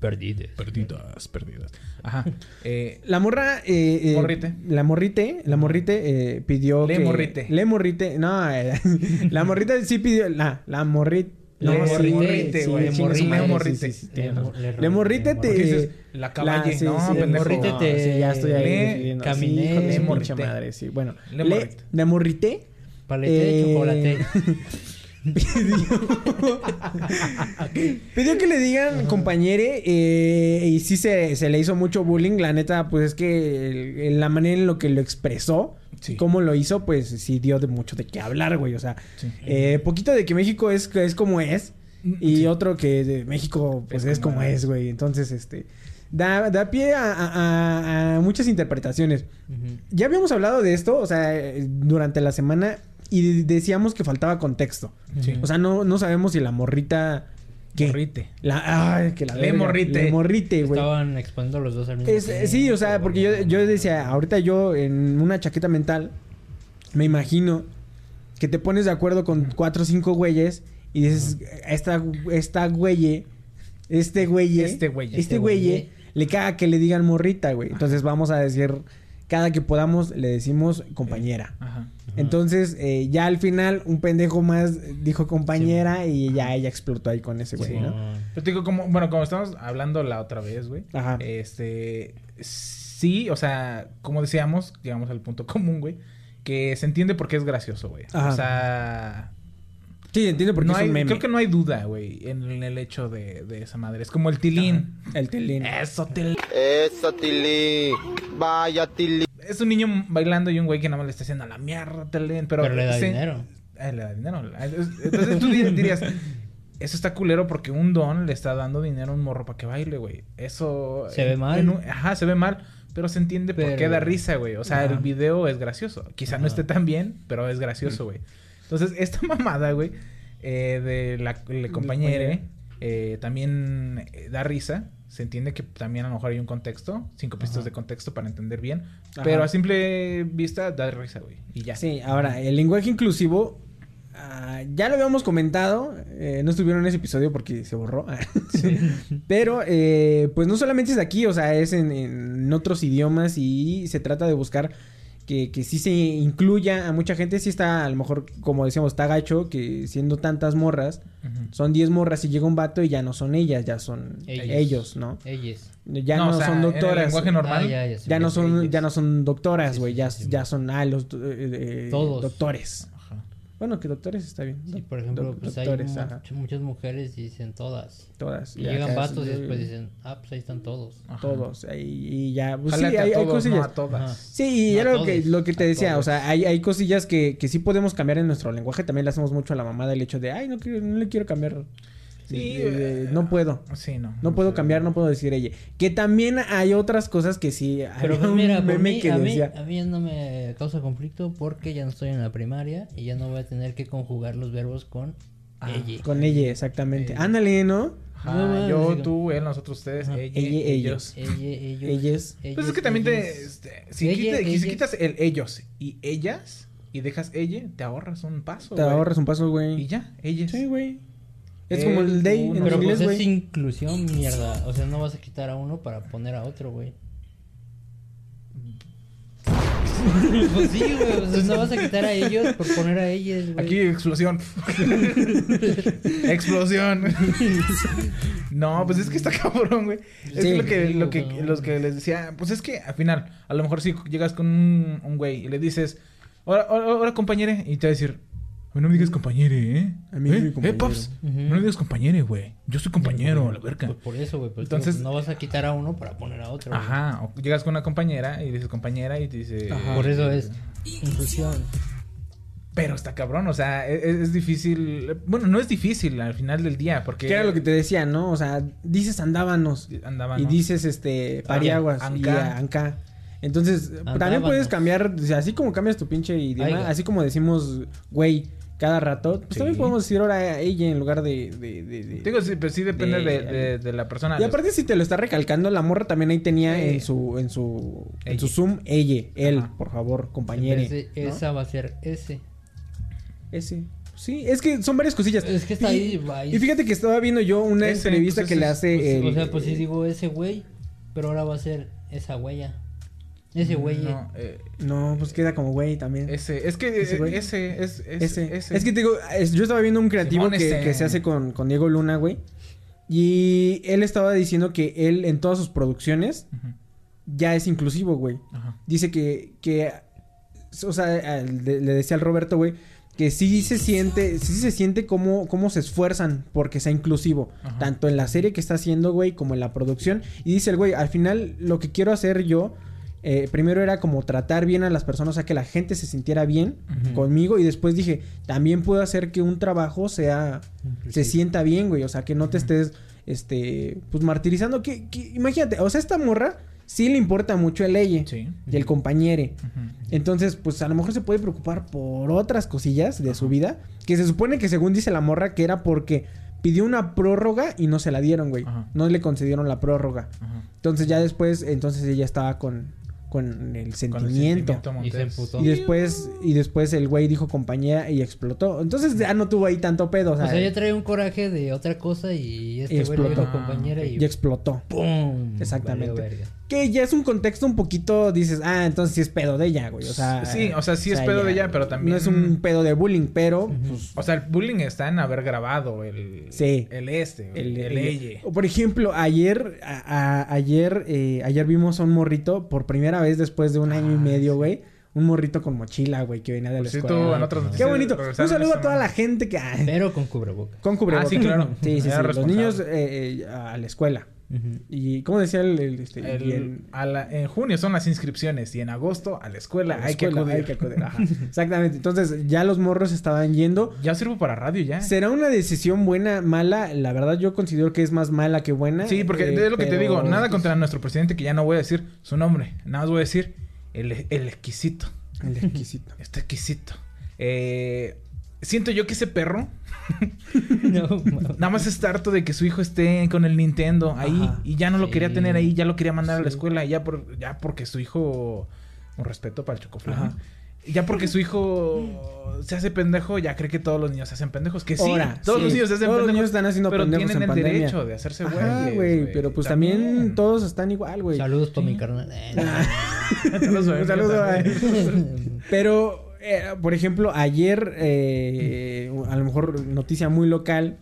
Perdides. Perdidas, perdidas. Ajá. Eh, La morra eh, eh, Morrite. La morrite, la morrite eh, pidió Le que morrite. Le morrite, no, eh, la morrita sí pidió la la morrite no, morrite, güey, su morrite, sí, sí, Le- le- Le morrite le- te la caballe. La- sí, no, sí, pendejo. morrite te- sí, ya estoy ahí. Le caminé. Le morrite. madre, sí. Bueno, Le le, morrite. le morrite. Palete de eh, chocolate. pidió, pidió que le digan compañere eh, y sí se, se le hizo mucho bullying. La neta, pues es que el- la manera en lo que lo expresó, Sí. cómo lo hizo, pues sí dio de mucho de qué hablar, güey. O sea, Sí. eh, poquito de que México es, es como es y Sí. otro que de México pues es, Es como, como es, güey. Entonces, este... Da, da pie a, a- a- a muchas interpretaciones. Ya habíamos hablado de esto, o sea, eh, durante la semana y decíamos que faltaba contexto. Sí. O sea, no, no sabemos si la morrita... ¿Qué? Morrite. La, ay, que la Le verga. morrite. Le morrite, güey. Estaban exponiendo los dos al mismo Es- tiempo. sí, o sea, porque yo, yo decía, ahorita yo en una chaqueta mental, me imagino que te pones de acuerdo con cuatro o cinco güeyes y dices, esta, esta güeye, este güeye, Este güeye. este Este güeye, güeye. le caga que le digan morrita, güey. Entonces vamos a decir, cada que podamos le decimos compañera. Ajá. Entonces, eh, ya al final, un pendejo más dijo compañera y ya ella explotó ahí con ese güey, Sí. ¿no? Yo te digo, como, bueno, como estamos hablando la otra vez, güey. Ajá. Este. Sí, o sea, como decíamos, llegamos al punto común, güey. Que se entiende porque es gracioso, güey. Ajá. O sea. Sí, entiendo porque no es hay, un meme. creo que no hay duda, güey, en, en el hecho de, de esa madre. Es como el tilín. El telín. Eso, tilín. Eso, Tili. Vaya, Tili. Es un niño bailando y un güey que nada más le está haciendo a la mierda, tilín. Pero, Pero le da sí. dinero. Eh, le da dinero. Entonces tú dirías, eso está culero porque un don le está dando dinero a un morro para que baile, güey. Eso... Se ve mal. un- ajá, se ve mal. Pero se entiende por qué Pero- da risa, güey. O sea, Ajá. el video es gracioso. Quizá no esté tan bien, pero es gracioso, güey. Entonces, esta mamada, güey, eh, de la, la compañera, eh, también eh, da risa. Se entiende que también a lo mejor hay un contexto, cinco pistas de contexto para entender bien. Ajá. Pero a simple vista da risa, güey. Y ya. Sí, ahora, el lenguaje inclusivo, ah, ya lo habíamos comentado, eh, no estuvieron en ese episodio porque se borró. Pero, eh, pues no solamente es aquí, o sea, es en, en otros idiomas y se trata de buscar que, que sí se incluya a mucha gente. Sí está, a lo mejor, como decíamos, está gacho que siendo tantas morras, son 10 morras y llega un vato y ya no son ellas, ya son ellos, Ellos. ¿no? Ellos. Ya No, no, o sea, son en el doctoras. lenguaje normal. Ah, ya, ya, sí, Ya no son, ellos. ya no son doctoras, güey. sí, ya, sí, ya son ah, los eh, eh, Todos. doctores. Bueno, que doctores está bien. Sí, por ejemplo, pues hay doctores, muchas mujeres y dicen todas. todas. Y llegan vatos y es- después dicen, ah, pues ahí están todos. Ajá. Todos. ahí- y ya. Pues sí, a hay, no cosillas. a todas. Ajá. Sí, y No era a lo que, lo que te a decía, todos. o sea, hay, hay cosillas que, que sí podemos cambiar en nuestro lenguaje. También le hacemos mucho a la mamada el hecho de, ay, no, quiero- no le quiero cambiar. Sí, eh, no puedo. Sí, no. No puedo sé. cambiar, no puedo decir ella. Que también hay otras cosas que sí. Pero había pues un mira, por meme mí, que a, mí, decía- a mí no me causa conflicto porque ya no estoy en la primaria y ya no voy a tener que conjugar los verbos con Ah, ella. Con ella, exactamente. Ella. Ándale, ¿no? Ajá, No, no, yo, tú, él, nosotros, ustedes, ella, Ella, ellos. ellos. Ella, ellos. Ellos. Pues es que también te... ellos. este, si, Ella, quita- si ellas. quitas el ellos y ellas y dejas ella, te ahorras un paso, Te ahorras un paso, Y güey. ya, ellas. Sí, güey. Es como el day en no. Pero inglés, pues es inclusión, mierda. O sea, no vas a quitar a uno para poner a otro, güey. pues sí, güey. O sea, no vas a quitar a ellos por poner a ellas, güey. Aquí explosión. explosión. no, pues es que está cabrón, güey. Es Sí. lo que, Sí, lo que, los que les decía. Pues es que al final, a lo mejor si llegas con un, un güey y le dices, hola, hola, hola, compañere, y te va a decir, "Ay, no me digas compañere, ¿eh? A mí ¿Eh? dime ¿Eh, compañero". paps? Ujú. No me digas compañere, güey. Yo soy compañero, la verga. Pues por eso, güey. Pues Entonces- no vas a quitar a uno para poner a otro. Ajá, o llegas con una compañera y dices compañera y te dice... Ajá. Por eso es inclusión. Pero está cabrón, o sea, es, es difícil. Bueno, no es difícil al final del día, porque. Que era lo que te decía, ¿no? O sea, dices andábanos. Andaban. Y dices, este, pariaguas. y Anca. anca. Entonces, también Andábanos. puedes cambiar, o sea, así como cambias tu pinche idioma, así como decimos, güey, cada rato, pues Sí. también podemos decir ahora ella en lugar de... de, de- de- Digo, sí, pero sí depende de, de- de- de la persona. Y aparte si te lo está recalcando, la morra también ahí tenía en su, en su, en su Zoom, ella, él, Ajá. por favor, compañere. ¿no? esa va a ser ese. Ese. Sí, es que son varias cosillas. Es que está y, ahí. Y fíjate que estaba viendo yo una Ese, entrevista pues, que le hace Pues, el- o sea, pues sí digo ese güey, pero ahora va a ser esa huella. Ese güey. No, eh, No, pues queda como güey también. ese. Es que Ese ese, güey. ese es, es- ese. ese. Es que te digo, es- yo estaba viendo un creativo que, que se hace con, con Diego Luna, güey. Y él estaba diciendo que él en todas sus producciones ya es inclusivo, güey. Ajá. Dice que, que o sea, al- de- le decía al Roberto, güey, que sí se siente, sí se siente cómo, cómo se esfuerzan porque sea inclusivo. Ajá. Tanto en la serie que está haciendo, güey, como en la producción. Y dice el güey, al final lo que quiero hacer yo, eh, primero era como tratar bien a las personas, o sea, que la gente se sintiera bien conmigo. Y después dije, también puedo hacer que un trabajo sea, se sienta bien, güey. O sea, que no te estés, este, pues martirizando. Que, que- imagínate, o sea, esta morra sí le importa mucho el ella Sí. y el compañere. Ujú. Entonces, pues a lo mejor se puede preocupar por otras cosillas de su vida. Que se supone que según dice la morra que era porque pidió una prórroga y no se la dieron, güey. Ajá. No le concedieron la prórroga. Ajá. Entonces ya después, entonces ella estaba con, con el Con el sentimiento. Y después, y después el güey dijo compañera y explotó. Entonces ya no tuvo ahí tanto pedo. O O sea, sea, ella trae un coraje de otra cosa y este Y güey le dijo explotó. compañera y y explotó. ¡pum! Exactamente. Que ya es un contexto un poquito, dices, ah, entonces sí es pedo de ella, güey. O sea, Sí, o sea, sí es pedo de ella, pero también- No es un pedo de bullying, pero, pues, O sea, el bullying está en haber grabado el, Sí. el este, el, el, el, Por ejemplo, ayer, a- a- ayer, eh, ayer vimos a un morrito por primera vez después de un año y Ah, medio, sí. güey. Un morrito con mochila, güey, que venía de la Por escuela. cierto, en otras Qué bonito. Un saludo a toda la gente que... ay, Pero con cubrebocas. con cubrebocas. Ah, sí, claro. Sí, sí, sí. Los niños eh, eh, a la escuela. Y, ¿cómo decía el...? el, este, El- y en- a la- en junio son las inscripciones y en agosto a la escuela, a la hay, escuela, que acudir. hay que acudir. Ajá. Exactamente. Entonces, ya los morros estaban yendo. Ya sirvo para radio ya. ¿Será una decisión buena, mala? La verdad yo considero que es más mala que buena. Sí, porque eh, es lo que te digo, nada contra nuestro presidente que ya no voy a decir su nombre, nada más voy a decir el, el exquisito, El exquisito. este exquisito. Eh, siento yo que ese perro No, nada más está harto de que su hijo esté con el Nintendo ahí Ajá. y ya no lo quería tener ahí, ya lo quería mandar a la escuela, ya por ya porque su hijo un respeto para el chocoflán. Ya porque su hijo se hace pendejo, ya cree que todos los niños se hacen pendejos. Que sí, Ahora, todos sí, los niños se hacen todos los pendejos. niños están haciendo pero pendejos tienen en el pandemia. derecho de hacerse güeyes, güey. Pero pues también. todos están igual, güey. Saludos para mi carnal. Eh, Saludos, Un saludo. Pero, eh, por ejemplo, ayer, eh, a lo mejor noticia muy local,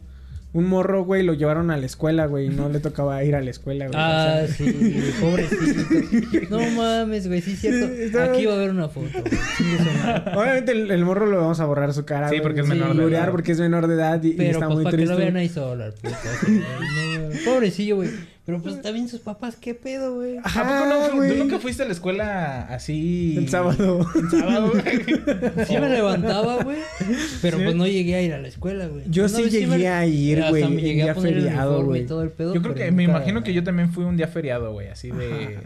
un morro, güey, lo llevaron a la escuela, güey, y no le tocaba ir a la escuela, güey. Ah, o sea, sí, pobrecito. No mames, güey, sí es cierto. Aquí va a haber una foto. güey. Obviamente el, el morro lo vamos a borrar su cara. Sí, güey, porque es sí, menor de edad. porque es menor de edad y, y Pero está pues muy para que triste. lo vean ahí solo, al puto. No, Pobrecillo, güey. Pero pues también sus papás, ¿qué pedo, güey? ¿A poco no Ajá, güey. ¿Tú nunca fuiste a la escuela así? El sábado. El sábado, güey. Sí me levantaba, güey. Pero ¿Sí? pues no llegué a ir a la escuela, güey. Yo sí llegué me- a ir, hasta güey, me llegué a poner feriado, güey. y todo el pedo. Yo creo pero que me imagino que yo también fui un día feriado, güey, así de...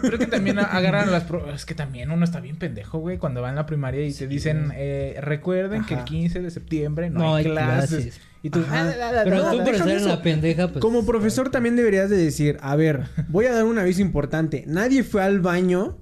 Creo que también agarran las... pro- Es que también uno está bien pendejo, güey, cuando va en la primaria y te dicen, eh, recuerden que el Ajá. 15 de septiembre no, No hay hay clases. clases. Y tú... Ajá. Pero tú por deja estar en eso. la pendeja, pues. Como profesor también deberías de decir, a ver, voy a dar un aviso importante. Nadie fue al baño.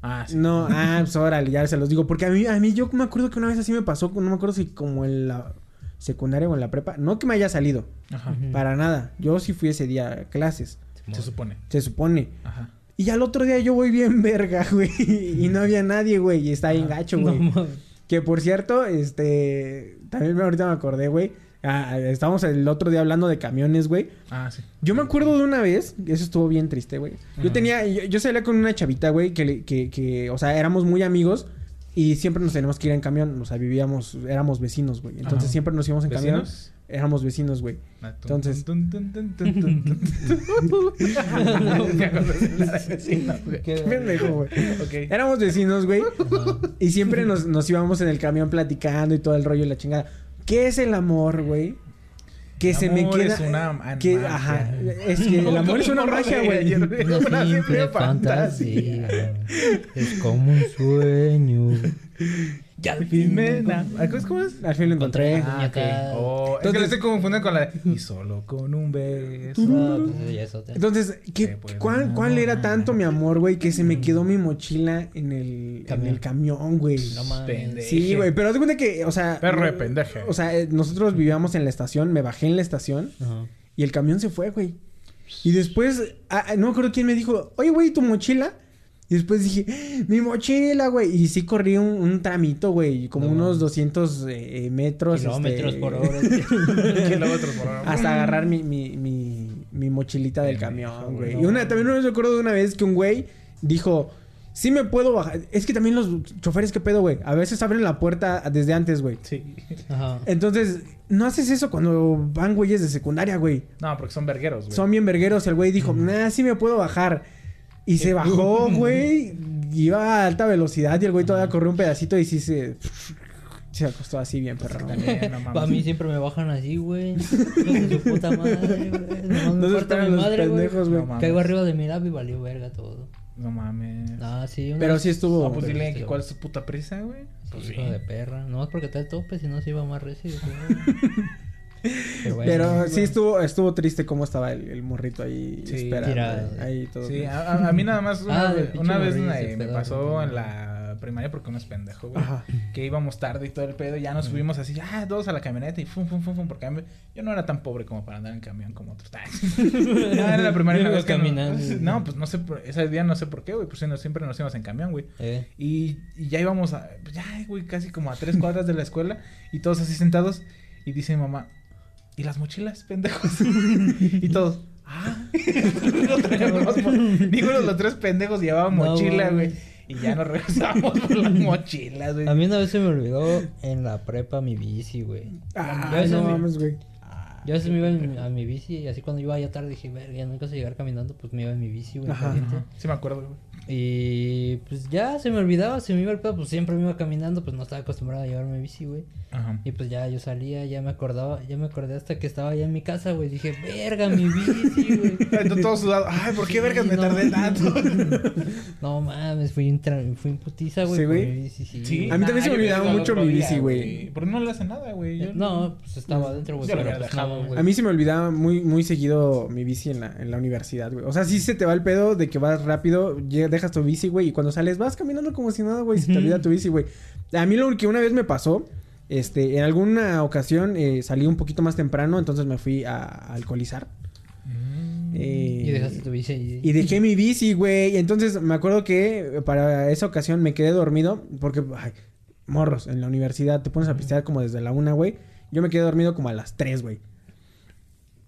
Ah, sí. No, ah, pues órale, ya se los digo. Porque a mí, a mí yo me acuerdo que una vez así me pasó, no me acuerdo si como en la secundaria o en la prepa. No que me haya salido, Ajá. Para nada. Yo sí fui ese día a clases, Se supone. se supone. Ajá. Y al otro día yo voy bien verga, güey. Y no había nadie, güey. Y está bien gacho, No güey. Que por cierto, este. También me- ahorita me acordé, güey. Ah, estábamos el otro día hablando de camiones, güey. Ah, sí. Yo me acuerdo de una vez, eso estuvo bien triste, güey. Yo Ajá. tenía, yo, yo salía con una chavita, güey, que, le- que, que, o sea, éramos muy amigos y siempre nos teníamos que ir en camión, o sea, vivíamos, éramos vecinos, güey. Entonces Ajá. siempre nos íbamos en camión, ¿Vecinos? éramos vecinos, güey. Entonces-. Qué pendejo, güey. Éramos vecinos, güey. Y siempre nos, nos íbamos en el camión platicando y todo el rollo y la chingada. ¿Qué es el amor, güey? Que El se me amor queda. es una que, magia. ajá. Es que el amor es una magia, güey. Una simple fantasía. Es como un sueño. Ya al fin me da- ¿Cómo es? Al fin lo encontré. Ah, ok. Oh, es que Entonces- lo estoy confundiendo con la de... Y solo con un beso. Ah, pues. Entonces, ¿qué, Te cuál, ¿cuál era tanto mi amor, güey? Que se me quedó mi mochila en el, en Camión. el camión, güey. No mames. Pendejo. Sí, güey, pero haz de cuenta que, o sea... Perro de no- pendeje. O sea, eh, nosotros vivíamos en la estación, me bajé en la estación y el camión se fue, güey. Y después, ah, ah, no me acuerdo quién me dijo, oye, güey, ¿tu mochila? Y después dije, "¡Ah, mi mochila, güey. Y sí corrí un, un tramito, güey, como No unos mames. 200 eh, eh, metros. Kilómetros este, por hora. Kilómetros por hora. Hasta agarrar mi, mi, mi, mi mochilita del camión, güey. Y una, también me acuerdo de una vez que un güey dijo, Sí me puedo bajar. Es que también los choferes, ¿qué pedo, güey? A veces abren la puerta desde antes, güey. Sí. Ajá. Entonces, no haces eso cuando van güeyes de secundaria, güey. No, porque son vergueros, güey. Son bien vergueros. El güey dijo, nah, sí me puedo bajar. Y se bajó, güey. Iba a alta velocidad y el güey todavía corrió un pedacito y sí se... Se acostó así bien, perro. También, no mames. A mí siempre me bajan así, güey. Su puta madre, güey. Nomás No me los madre, güey. pendejos, güey. No. Caigo arriba de mi lab y valió verga todo. No mames. Ah, sí. una Pero sí estuvo... No, pues dile pero que sí, cuál es su puta prisa, güey. Pues sí. Hijo de perra. No es porque está el tope, si no se iba más recio. Pero, bueno, Pero sí estuvo, estuvo triste cómo estaba el, el morrito ahí Sí. esperando. Tirado. Ahí todo. Sí, a, a- mí nada más una, Ah, vez- una me, pasó en la primaria porque uno es pendejo, güey. Ajá. Que íbamos tarde y todo el pedo. y Ya nos subimos así, ya todos a la camioneta y fum, fum, fum, fum. Porque yo no era tan pobre como para andar en camión como otros. no, era la primaria una Ibas vez que no- caminando. No, pues no sé, por- ese día no sé por qué, güey. Pues siempre nos íbamos en camión, güey. Eh, Y, y ya íbamos a, pues ya, güey, casi como a tres cuadras de la escuela y todos así sentados y dice mi mamá, ¿y las mochilas, pendejos? y todos, ah, ninguno de los tres pendejos llevaba mochila, güey. Y ya nos regresamos por las mochilas, güey. A mí una vez se me olvidó en la prepa mi bici, güey. Ah, no mames, güey. Yo a veces me iba en- a mi bici y así cuando iba ya tarde dije, verga, ya no alcanzo a llegar caminando, pues me iba en mi bici, güey, Ajá. caliente. Ajá, Sí me acuerdo, güey. Y pues ya se me olvidaba, se me iba el pedo, pues siempre me iba caminando, pues no estaba acostumbrado a llevarme bici, güey. Ajá. Y pues ya yo salía, ya me acordaba, ya me acordé hasta que estaba allá en mi casa, güey. Dije, verga, mi bici, güey. Entonces, todo sudado. Ay, ¿por qué vergas me tardé tanto? No mames, fui en, tra- fui en putiza, güey. Sí, güey. sí. Sí. A mí también se me olvidaba mucho mi bici, güey. Porque no le hace nada, güey. Yo- No, pues estaba adentro, güey. Yo lo pero hubiera pues dejado, güey. A mí se me olvidaba muy, muy seguido mi bici en la, en la universidad, güey. O sea, sí se te va el pedo de que vas rápido, lle- dejas tu bici, güey, y cuando sales vas caminando como si nada, güey, se te olvida tu bici, güey. A mí lo que una vez me pasó, este, en alguna ocasión eh, salí un poquito más temprano, entonces me fui a, a alcoholizar. Mm. Eh, Y dejaste tu bici ahí. Y dejé mi bici, güey. Y entonces me acuerdo que para esa ocasión me quedé dormido. Porque, ay, morros, en la universidad te pones a pistear como desde la una, güey. Yo me quedé dormido como a las tres, güey.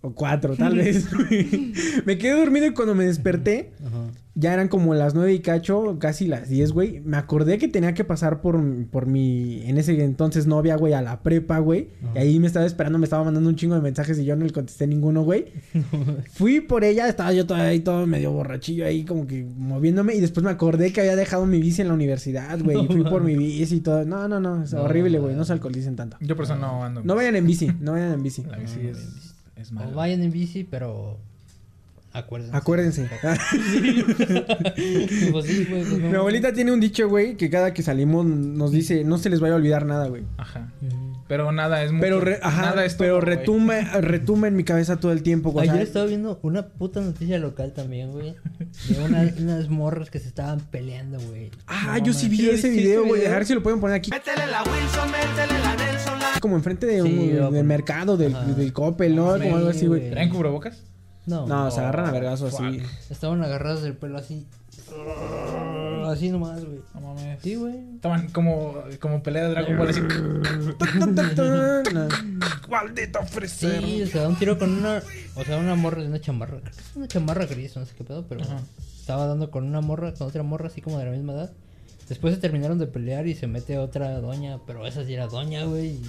O cuatro, tal vez. güey. me quedé dormido y cuando me desperté, Ajá. ya eran como las nueve y cacho, casi las diez, güey. Me acordé que tenía que pasar por, por mi, en ese entonces novia, güey, a la prepa, güey. Y ahí me estaba esperando, me estaba mandando un chingo de mensajes y yo no le contesté ninguno, güey. Fui por ella, estaba yo todavía ahí todo medio borrachillo ahí como que moviéndome y después me acordé que había dejado mi bici en la universidad, güey. y fui por mi bici y todo. No, no, no, es No, horrible, güey. No se alcoholicen tanto. Yo por eso no ando. No vayan en bici, no vayan en bici. La bici es, es O vayan en bici, pero. Acuérdense. Acuérdense. Pues sí, güey, pues no. Mi abuelita tiene un dicho, güey, que cada que salimos nos dice, no se les vaya a olvidar nada, güey. Ajá. Pero nada es mucho. Pero, re- ajá, nada es pero todo, retumba, retumba en mi cabeza todo el tiempo, Ayer estaba viendo una puta noticia local también, güey. De una- unas morras que se estaban peleando, güey. Ah, No yo sí vi ese sí, ese video, güey. A ver si lo pueden poner aquí. Como enfrente de un del mercado, del, Ajá. del Coppel, ¿no? Como algo así, güey. güey. ¿Traen cubrebocas? No. No, se agarran a vergazos fuck. así. Estaban agarradas del pelo así. Así nomás, güey. No mames. Sí, güey. Estaban como, como pelea de Dragon Ball así. No. ¡Maldito ofrecer! Sí, o sea, un tiro con una. O sea, una morra de una chamarra. Creo que es una chamarra gris, no sé qué pedo, pero. Ajá. Estaba dando con una morra, con otra morra así como de la misma edad. Después se terminaron de pelear y se mete otra doña, pero esa sí era doña, güey. Y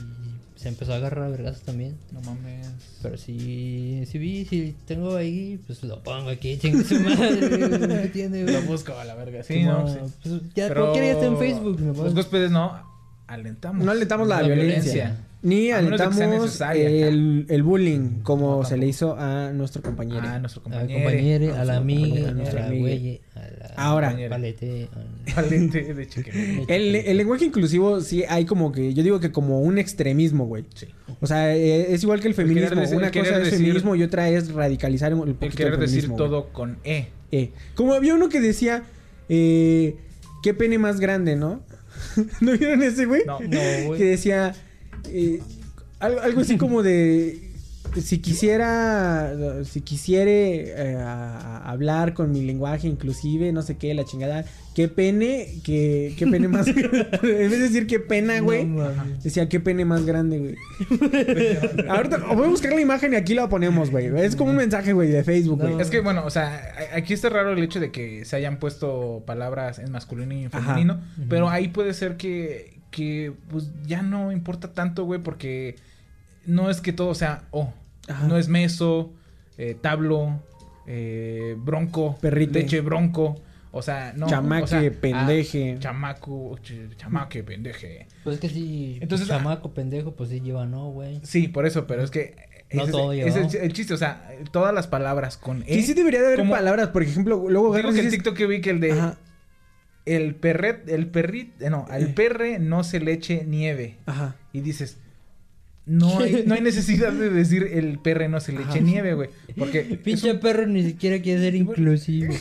se empezó a agarrar a vergazos también. No mames. Pero si, si vi, si tengo ahí, pues lo pongo aquí, chingue su madre, güey, ¿qué tiene, güey? Lo busco a la verga. Sí, no, sí. Pues ya, Pero cualquiera ya está en Facebook. me Los huéspedes no alentamos. No alentamos la, violencia. Ni A alentamos el, el bullying como No, se le hizo a nuestro compañero. Nuestro a la compañero. a la amiga, a nuestra güey, a la Ahora. palete, Valente de. El, el lenguaje inclusivo sí hay como que, yo digo que como un extremismo, güey. Sí. O sea, eh, es igual que el feminismo. decir- Una el cosa es decir- feminismo y otra es radicalizar un El poquito querer el decir güey. todo con E. Eh, Como había uno que decía, eh, ¿qué pene más grande, no? ¿No vieron ese, güey? No. No, güey. Que decía, eh, algo, así como de, si quisiera, si quisiere eh, a- a hablar con mi lenguaje inclusive, no sé qué, la chingada, qué pene, que, qué pene más, en vez de decir qué pena, güey, decía qué pene más grande, güey. Ahorita voy a buscar la imagen y aquí la ponemos, güey. Es como un mensaje, güey, de Facebook, güey. Es que bueno, o sea, aquí está raro el hecho de que se hayan puesto palabras en masculino y en Ajá. femenino, pero ahí puede ser que, que pues ya no importa tanto, güey, porque no es que todo sea o, Ajá. no es meso, eh, tablo, eh, bronco, Perrite. leche bronco, o sea, no, Chamaque, o sea, pendeje. ah, chamaco, ch- chamaque, pendeje. Pues es que sí. Entonces, chamaco, pendejo, pues sí lleva no, güey. Sí, por eso, pero es que No ese todo es el, lleva. el chiste, o sea, todas las palabras con e, sí debería de haber como- palabras, por ejemplo, luego Digo que dices- TikTok que vi que el de Ajá, el perret, el perrit, eh, no, al perre no se le eche nieve. ajá. Y dices, no hay, no hay necesidad de decir el perre no se le eche nieve, güey. Porque Pinche perro ni siquiera quiere ser inclusivo.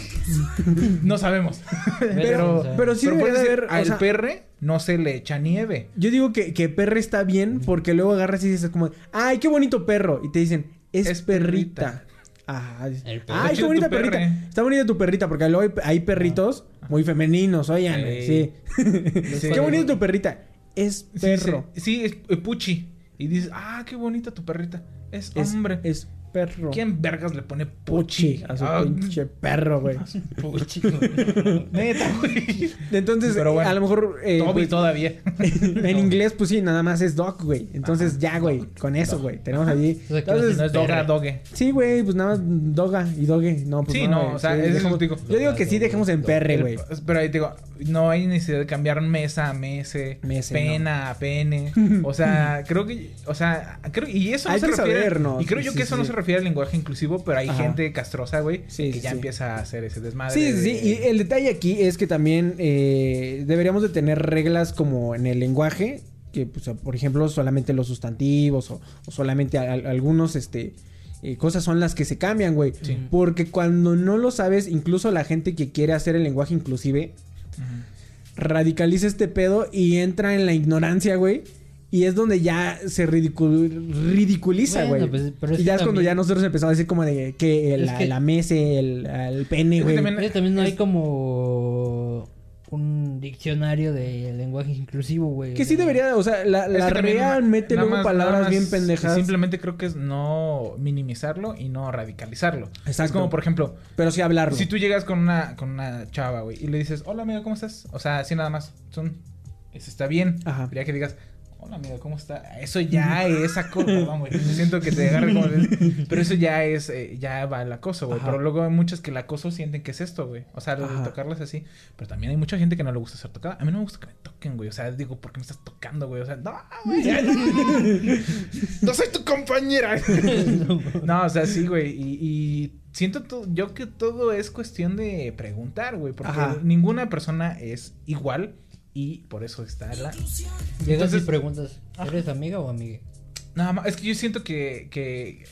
no sabemos. Pero, pero sí debería puedes de decir, haber, al sea, perre no se le echa nieve. Yo digo que, que perre está bien porque luego agarras y dices como, ay, qué bonito perro. Y te dicen, es, Es perrita. perrita. Ah, qué Chido bonita perre. perrita. Está bonita tu perrita porque luego hay, hay perritos muy femeninos, oigan. Sí. Sí. qué bonita tu perrita. Es perro. Sí, sí, es puchi. Y dices, ah, qué bonita tu perrita. Es, Es, hombre. es perro. ¿Quién vergas le pone Puchi puchi? a su Ah, pinche perro, güey. Neta, güey. Entonces, Pero bueno, a lo mejor. eh, Toby pues, todavía. en inglés, pues sí, nada más es dog, güey. Entonces, ya, güey. Con eso, güey. Tenemos allí. Entonces, No es doga, doge. Sí, güey, pues nada más doga y doge. No, pues Sí, no, no, güey. o sea, Sí, es que digo. Yo digo que sí dejemos en perre, güey. Pero ahí te digo, no hay necesidad de cambiar mesa a mese, Mese, pena a pene. O sea, creo que, o sea, creo y eso no Hay se que refiere. sabernos. Y creo yo Sí, que sí, eso no se refiere al lenguaje inclusivo, pero hay Ajá. gente castrosa, güey, Sí, que sí, ya sí. empieza a hacer ese desmadre. Sí, sí, de- sí. Y el detalle aquí es que también eh, deberíamos de tener reglas como en el lenguaje. Que, pues, por ejemplo, solamente los sustantivos o, o solamente a- a- algunos, este... eh, cosas son las que se cambian, güey. Porque cuando no lo sabes, incluso la gente que quiere hacer el lenguaje inclusive, radicaliza este pedo y entra en la ignorancia, güey. Y es donde ya se ridicul- ridiculiza, Bueno, güey. pues, y ya es cuando también- ya nosotros empezamos a decir como de que Es la, que- la mese, el, el pene, Es que güey. también- no hay como un diccionario de lenguaje inclusivo, güey. Que sí debería, o sea, la, la mete luego más- palabras bien pendejas. Simplemente creo que es no minimizarlo y no radicalizarlo. Exacto. Es como, por ejemplo, Pero sí hablarlo. Si tú llegas con una, con una chava, güey, y le dices, hola amiga, ¿cómo estás? O sea, así nada más. Son, eso está bien. Ajá. Que digas, hola amiga, ¿cómo está? Eso ya es acoso, perdón, güey. Siento que te agarre como el- Pero eso ya es, eh, ya va el acoso, güey. Pero luego hay muchos que el acoso sienten que es esto, güey. O sea, Ajá. tocarlas así. Pero también hay mucha gente que no le gusta ser tocada. A mí no me gusta que me toquen, güey. O sea, digo, ¿por qué me estás tocando, güey? O sea, no, güey. no soy tu compañera. no, o sea, sí, güey. Y, y siento to- yo que todo es cuestión de preguntar, güey. Porque Ajá. ninguna persona es igual. Y por eso está la. Llegas Entonces- y preguntas, ¿eres amiga o amiga? Nada más, es que yo siento que. que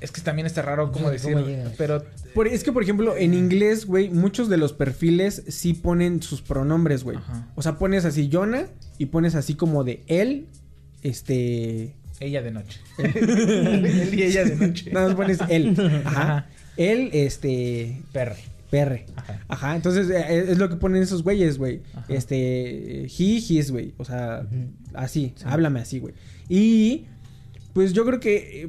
es que también está raro cómo ¿Cómo decirlo. Pero. Por- es que, por ejemplo, en inglés, güey, muchos de los perfiles sí ponen sus pronombres, güey. O sea, pones así Jonah y pones así como de él, este... Ella de noche. Él y ella de noche. Nada más pones él. Ajá. Ajá. Él, este... Perre. Perre. Ajá. Ajá, entonces eh, es lo que ponen esos güeyes, güey. Este, he, his, güey. O sea, así, háblame así, güey. Y pues yo creo que eh,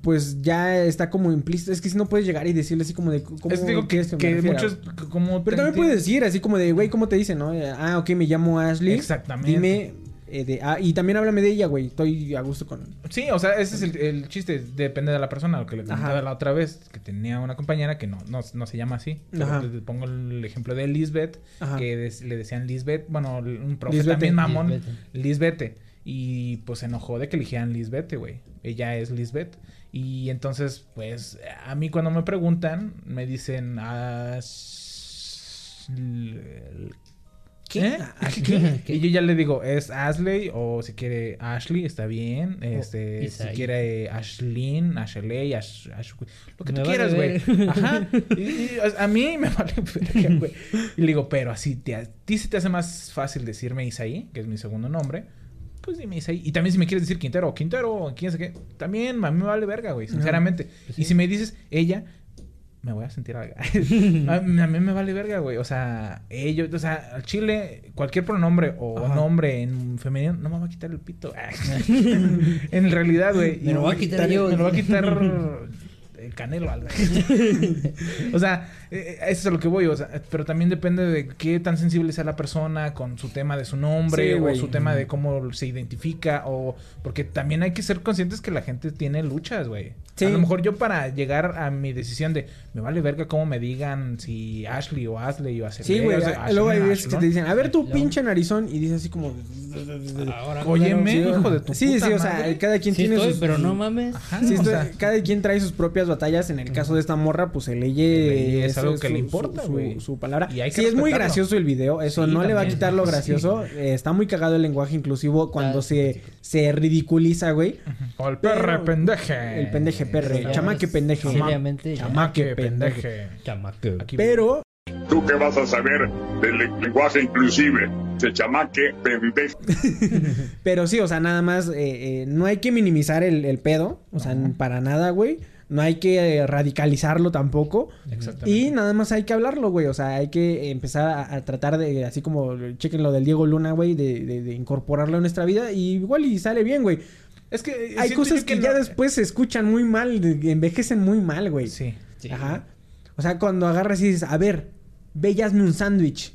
pues ya está como implícito. Es que si no puedes llegar y decirle así como de cómo Es que digo que, quieres me que muchos. Como Pero también puedes decir así como de, güey, ¿cómo te dicen, no? Eh, Ah, ok, me llamo Ashley. Exactamente. Dime eh, de, ah, y también háblame de ella, güey. Estoy a gusto con. Sí, o sea, ese es el, el chiste. Depende de la persona. Lo que le comentaba Ajá. la otra vez. Que tenía una compañera que no, no, no se llama así. Pero te, te pongo el ejemplo de Lisbeth. Ajá. Que des- le decían Lisbeth. Bueno, un profe Lisbete. también mamón. Lisbete. Y pues se enojó de que eligieran Lisbete, güey. Ella es Lisbeth. Y entonces, pues, a mí cuando me preguntan, me dicen. "Ash- ¿Qué? ¿Qué? Y yo ya le digo, es Ashley o si quiere Ashley, está bien. Este, si Isaí. quiere Ashlyn, Ashley, Ash, Ash- lo que Me tú quieras, güey. Ajá. Y, y a- mí me vale güey. Y le digo, pero así te, a ti se te hace más fácil decirme Isaí, que es mi segundo nombre, pues dime ahí. Y también si me quieres decir Quintero o Quintero o quién sabe qué, también a mí me vale verga, güey, sinceramente. Y si me dices ella, me voy a sentir a, a mí me vale verga, güey. O sea, ellos, o sea, al chile, cualquier pronombre o Ajá. nombre en femenino no me va a quitar el pito. en realidad, güey. Me lo voy a quitar yo. Me lo va a quitar el canelo, algo. o sea, eh, eso es a lo que voy. O sea, pero también depende de qué tan sensible sea la persona con su tema de su nombre Sí, o su tema de cómo se identifica o porque también hay que ser conscientes que la gente tiene luchas, güey. Sí. A lo mejor yo para llegar a mi decisión de me vale verga cómo me digan si Ashley o Ashley o Ashley. Sí, güey. o sea, Luego hay Ashley, veces que te dicen, a ver tu pinche narizón. Y dices así como. Ahora, Óyeme, hijo de tu Sí, puta sí, o sea, madre. cada quien Sí tiene estoy, sus. pero no mames. Ajá, Sí, o estoy- sea, cada quien trae sus propias batallas. En el caso de esta morra, pues se leye. Leye, es eso algo que le importa, su- güey. Su, su palabra. Y hay que sí, es muy gracioso el video. Eso Sí, no le va a quitar lo Sí. gracioso. Eh, está muy cagado el lenguaje inclusivo cuando Ah, se, se ridiculiza, güey. o el Pero- perre pendeje. El pendeje perre. Chamaque pendeje. Chamaque pendeje. Chamaque. Aquí Pero ¿Tú qué vas a saber del le- lenguaje inclusive? Se chamaque pendejo. Pero sí, o sea, nada más, eh, eh, no hay que minimizar el, el pedo, o sea, para nada, güey. No hay que eh, radicalizarlo tampoco. Exactamente. Y nada más hay que hablarlo, güey. O sea, hay que empezar a, a tratar de, así como chequen lo del Diego Luna, güey, de, de- de incorporarlo a nuestra vida. Y igual y sale bien, güey. Es que Hay cosas que, ya no- después se escuchan muy mal, envejecen muy mal, güey. Sí. Sí. Ajá. O sea, cuando agarras y dices, a ver, ve y hazme un sándwich.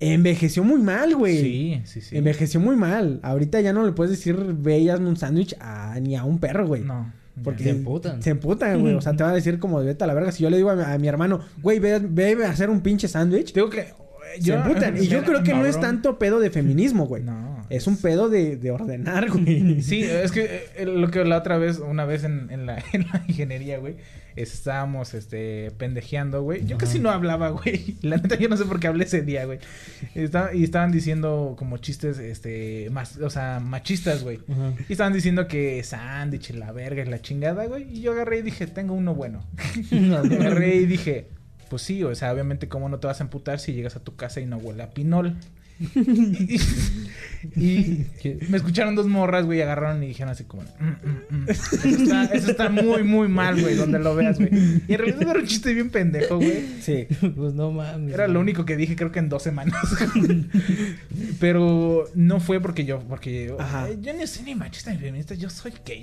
Envejeció muy mal, güey. Sí, sí, sí. Envejeció muy mal. Ahorita ya no le puedes decir ve y hazme un sándwich a, ni a un perro, güey. No. Porque Se emputan. Se emputan, güey. O sea, te van a decir como vete a la verga. Si yo le digo a mi, a mi hermano, güey, ve, ve a hacer un pinche sándwich. Digo que. Se emputan. Y yo creo que no es tanto pedo de feminismo, güey. No. Es un pedo de, de ordenar, güey. Sí, es que eh, lo que la otra vez, una vez en, en la, en la ingeniería, güey, estábamos este, pendejeando, güey. Yo casi no hablaba, güey. La neta, yo no sé por qué hablé ese día, güey. Estaba- y estaban diciendo como chistes, este, más, o sea, machistas, güey. Ajá. Y estaban diciendo que sándwich la verga la chingada, güey. Y yo agarré y dije, tengo uno bueno. Y agarré y dije, pues sí, o sea, obviamente, ¿cómo no te vas a emputar si llegas a tu casa y no huele a pinol? y, y me escucharon dos morras, güey, y agarraron y dijeron así como... "Mm, mm, mm". Eso, está, eso está muy, muy mal, güey, donde lo veas, güey. Y en realidad era un chiste bien pendejo, güey. Sí. Pues no mames. Era lo único que dije, creo que en dos semanas. Pero no fue porque yo, porque. "Ay, yo no soy ni machista ni feminista, yo soy gay.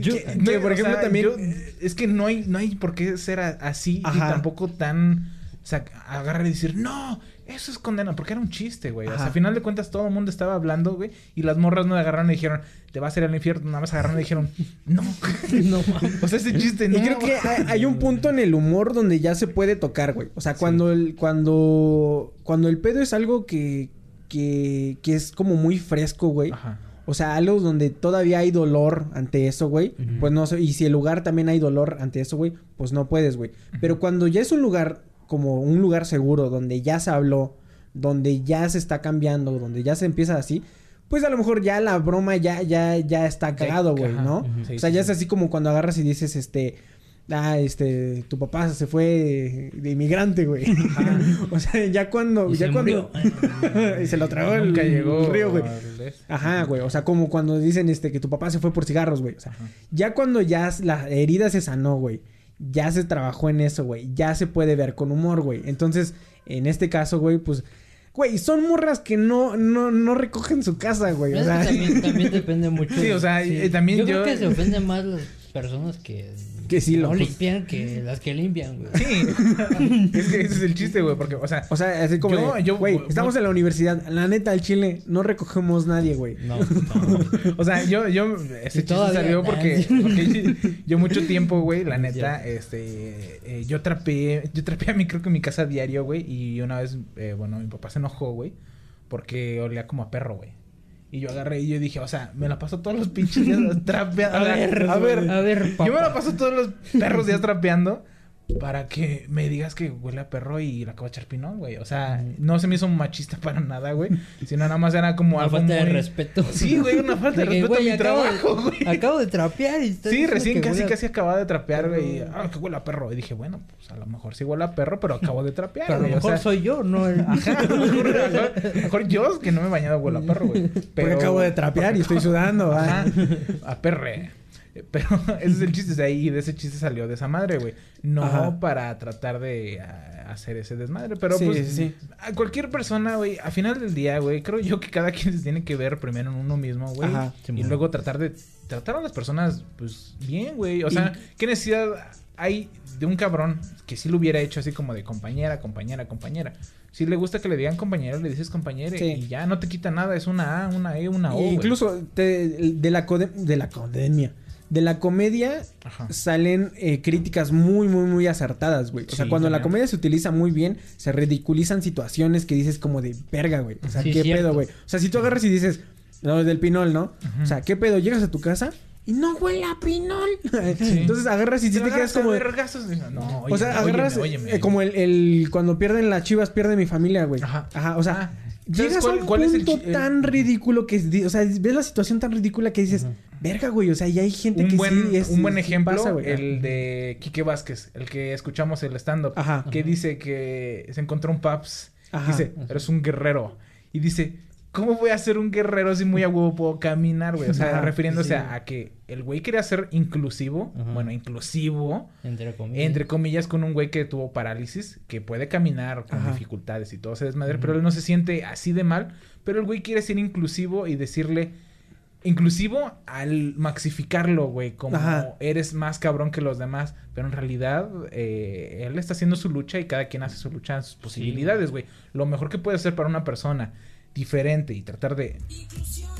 Yo- Que- no, por o ejemplo, sea, también- yo- es que no hay, no hay por qué ser así y tampoco tan. O sea, agarrar y decir, no, eso es condena, porque era un chiste, güey. O sea, Ajá. al final de cuentas todo el mundo estaba hablando, güey, y las morras no le agarraron y dijeron, te vas a ir al infierno, nada más agarraron y dijeron, no. No mames. o sea, ese chiste no. Y creo que hay, hay un punto en el humor donde ya se puede tocar, güey. O sea, cuando el, cuando, cuando el pedo es algo que, que, que es como muy fresco, güey. Ajá. O sea, algo donde todavía hay dolor ante eso, güey. Pues no sé. Y si el lugar también hay dolor ante eso, güey, pues no puedes, güey. Pero cuando ya es un lugar como un lugar seguro, donde ya se habló, donde ya se está cambiando, donde ya se empieza así, pues a lo mejor ya la broma ya, ya, ya está cagado, güey. ¿no? Sí, o sea, sí, ya sí. es así como cuando agarras y dices, este, ah, este, tu papá se fue de, de inmigrante, güey. o sea, ya cuando, Y ya se cuando, y se lo tragó el, Nunca llegó el río, güey. al- Ajá, güey. O sea, como cuando dicen este que tu papá se fue por cigarros, güey. O sea, ya cuando ya la herida se sanó, güey. Ya se trabajó en eso, güey. Ya se puede ver con humor, güey. Entonces, en este caso, güey, pues. Güey, son morras que no, no, no recogen su casa, güey. O sea, también, también depende mucho. Sí, o sea, eh, también yo. yo- creo que se ofenden más las personas que. Que sí lo- No limpian que las que limpian, güey. Sí. es que ese es el chiste, güey, porque, o sea, o sea, así como. Yo- de, yo- güey, yo- estamos en la universidad. La neta, al chile, no recogemos nadie, güey. No, no. O sea, yo, yo, ese Y chiste salió porque, porque yo mucho tiempo, güey, la neta, este, eh, yo trapeé, yo trapeé a mi, creo que en mi casa diario, güey, y una vez, eh, bueno, mi papá se enojó, güey, porque olía como a perro, güey. Y yo agarré y yo dije, o sea, me la paso todos los pinches días trapeando. A ver, a ver, a ver, Yo me la paso todos los perros días trapeando. Para que me digas que huele a perro y la acabo de echar pinol, güey. O sea, no se me hizo machista para nada, güey. Sino nada más era como Una algo falta de respeto. Sí, güey, una falta de respeto a mi de- trabajo, güey. Acabo de trapear y Sí, recién casi, huele casi acababa de trapear, güey. y, Ah, que huele a perro. Y dije, bueno, pues a lo mejor sí huele a perro, pero acabo de trapear, Pero a lo. O mejor sea, soy yo, no el... Ajá, a lo mejor, a lo mejor yo que no me he bañado huele a perro, güey. Porque acabo de trapear y estoy sudando. ah. Ajá, a perre. Pero ese es el chiste de ahí y de ese chiste salió de esa madre, güey. No Ajá. para tratar de ah, hacer ese desmadre, pero Sí, pues sí, sí. a cualquier persona, güey, a final del día, güey, creo yo que cada quien se tiene que ver primero en uno mismo, güey, Ajá. y luego tratar de tratar a las personas pues bien, güey. O sea, ¿qué necesidad hay de un cabrón que sí lo hubiera hecho así como de compañera, compañera, compañera? Si le gusta que le digan compañero, le dices compañere Sí. y ya no te quita nada, es una A, una E, una O. Güey. incluso te- de la code- de la academia, de la comedia Ajá. salen eh, críticas muy, muy, muy acertadas, güey. O sea, cuando la comedia se utiliza muy bien, se ridiculizan situaciones que dices como de verga, güey. O sea, Sí, ¿qué cierto. pedo, güey? O sea, si tú agarras y dices, no, del pinol, ¿no? O sea, ¿qué pedo? Llegas a tu casa y no huele a pinol. Entonces agarras y sí te quedas como... de- No, o sea, óyeme, agarras óyeme, óyeme. eh, como el, el- cuando pierden las chivas, pierde mi familia, güey. Ajá. Ajá, o sea, Ah, ¿sabes llegas cuál- a un cuál es el punto tan ridículo que, o sea, ves la situación tan ridícula que dices, verga, güey, o sea, y hay gente un que buen, sí es- un buen ejemplo, pasa, güey. el de Quique Vázquez, el que escuchamos el stand-up, Ajá. que dice que se encontró un Paps. Ajá. Dice, eres un guerrero. Y dice, ¿cómo voy a ser un guerrero si muy a huevo puedo caminar, güey? O sea, Ajá, refiriéndose sí. a, a que el güey quería ser inclusivo, Ajá. bueno, inclusivo, Entre comillas. entre comillas, con un güey que tuvo parálisis, que puede caminar con Ajá. dificultades y todo se desmadre, pero él no se siente así de mal, pero el güey quiere ser inclusivo y decirle, inclusivo al maxificarlo, güey, como Ajá. eres más cabrón que los demás, pero en realidad eh, él está haciendo su lucha y cada quien hace su lucha en sus posibilidades, güey. Lo mejor que puede hacer para una persona diferente y tratar de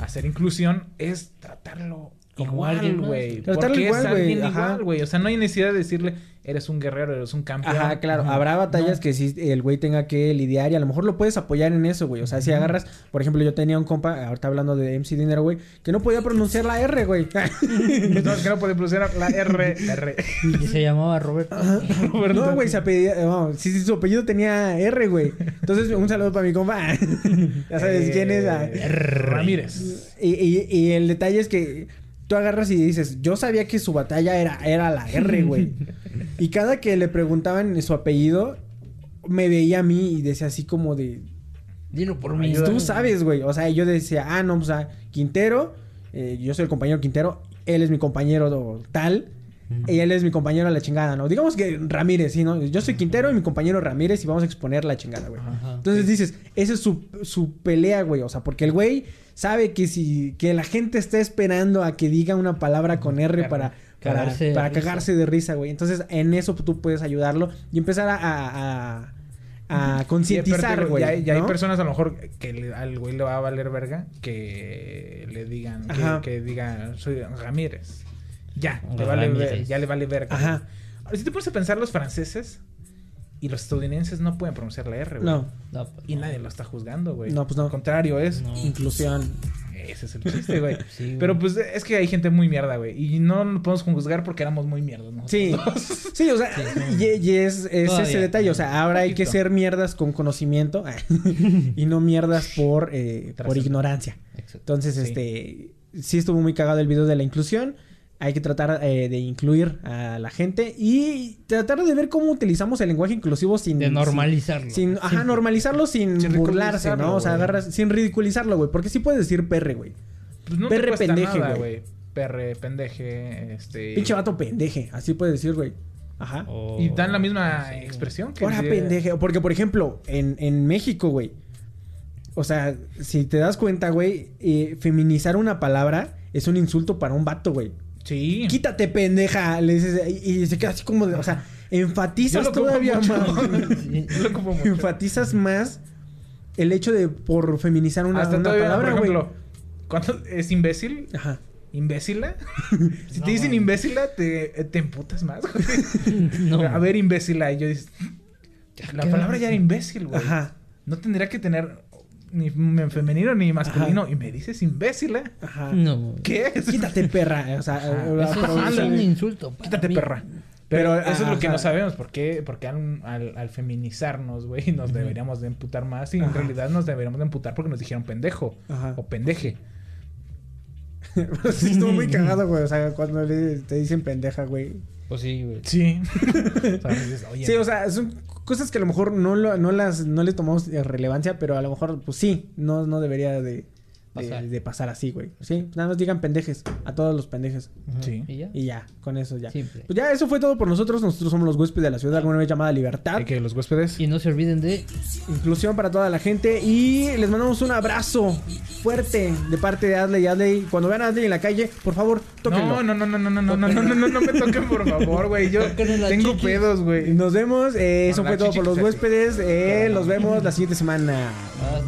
hacer inclusión es tratarlo igual, güey. Porque es alguien igual, güey. O sea, no hay necesidad de decirle, eres un guerrero, eres un campeón. Ajá, claro. Habrá batallas No. que sí el güey tenga que lidiar y a lo mejor lo puedes apoyar en eso, güey. O sea, si agarras, por ejemplo, yo tenía un compa, ahorita hablando de MC Dinero, güey, que no podía pronunciar la R, güey. No, que no puede pronunciar la R, R. Y se llamaba Roberto. no, güey, se apellida, no, sí, sí, su apellido tenía R, güey. Entonces, un saludo para mi compa. ya sabes quién es. ah. Eh, Ramírez. Y, y- y el detalle es que tú agarras y dices, yo sabía que su batalla era, era la R, güey. y cada que le preguntaban su apellido, me veía a mí y decía así como de, Dilo por mí. tú sabes, güey. O sea, yo decía, ah, no, o sea, Quintero, eh, yo soy el compañero Quintero, él es mi compañero tal. Y él es mi compañero a la chingada, ¿no? Digamos que Ramírez, ¿sí, no? Yo soy Quintero y mi compañero Ramírez y vamos a exponer la chingada, güey. Ajá. Entonces dices, esa es su, su pelea, güey. O sea, porque el güey sabe que si que la gente está esperando a que diga una palabra con R para, para, Cagarse de para risa. cagarse de risa, güey. Entonces, en eso tú puedes ayudarlo y empezar a, a, a- a concientizar, Y güey. Ya, ya hay personas a lo mejor que le- al güey le va a valer verga que le digan, que, que diga, soy Ramírez. Ya, le vale ver- ya le vale verga. Ajá. Ahora, si te pones a pensar, los franceses y los estadounidenses no pueden pronunciar la R, güey. No, No, pues, Y no. nadie lo está juzgando, güey. No, pues no. Al contrario, es. No. inclusión. Ese es el chiste, güey. Sí. Pero pues es que hay gente muy mierda, güey. Y no nos podemos juzgar porque éramos muy mierdas, ¿no? Sí, sí, o sea, y, y es, es Todavía. ese detalle. O sea, ahora hay que ser mierdas con conocimiento y no mierdas por, eh, por ignorancia. Exacto. Entonces, Sí. este, sí estuvo muy cagado el video de la inclusión. Hay que tratar eh, de incluir a la gente y tratar de ver cómo utilizamos el lenguaje inclusivo sin... De normalizarlo. Sin, sin- ajá, normalizarlo sin, Sin burlarse, ¿no? O sea, agarras, sin ridiculizarlo, güey. Porque sí puedes decir perre, güey. Pues no Perre pendeje, güey. Perre, pendeje, este... Pinche vato pendeje. Así puedes decir, güey. Ajá. Y dan la misma expresión que... Ahora, de- pendeje. Porque, por ejemplo, en, en México, güey. O sea, si te das cuenta, güey, eh, feminizar una palabra es un insulto para un vato, güey. Sí. Quítate, pendeja. Le dices, y, y se queda así como de. O sea, Yo enfatizas lo ocupo todavía mucho. más. Yo lo mucho. enfatizas más el hecho de por feminizar una, Hasta una todavía, palabra, por güey. ejemplo, cuando es imbécil, Ajá. imbécila, si No, te dicen imbécila, te, te emputas más, güey. No. A ver, imbécila, y yo dices, la ¿qué palabra ya era imbécil, güey. Ajá. No tendría que tener ni femenino ni masculino, y me dices imbécila. Ajá. No. ¿Qué? Quítate, perra. O sea, Ajá. eh, Eso es un insulto. para Quítate, mí. perra. Pero, Pero, eso es lo que no sabemos. ¿Por qué? Porque al, al, al feminizarnos, güey, nos deberíamos de emputar más. Y en Ajá. realidad nos deberíamos de emputar porque nos dijeron pendejo. Ajá. O pendeje. Pero sí estuvo muy cagado, güey. O sea, cuando le- te dicen pendeja, güey. Pues sí, güey. Sí. o sea, dices, oye, Sí, o sea, son cosas que a lo mejor no, lo- no las no le tomamos relevancia, pero a lo mejor, pues sí, no, no debería de, de, Pasar. de pasar así, güey. Sí, nada más digan pendejes, a todos los pendejes. Ajá. Sí. Y ya. Y ya, con eso ya. Simple. Pues ya, eso fue todo por nosotros. Nosotros somos los huéspedes de la ciudad, alguna vez llamada Libertad. que los huéspedes. Y no se olviden de Inclusión para toda la gente. Y les mandamos un abrazo fuerte de parte de Adley y Adley. Cuando vean a Adley en la calle, por favor, tóquenlo. No, no, no, no, no, no, no, no, no, no, no, no me toquen, por favor, güey. Yo tengo pedos, güey. Nos vemos. eh, eso fue todo por los huéspedes. Eh, los vemos la siguiente semana.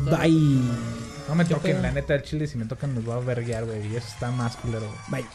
Bye. No me ¿Qué toquen, pedo? la neta, el chile, si me tocan, nos va a verguear, güey. Y eso está más culero, güey. Bye.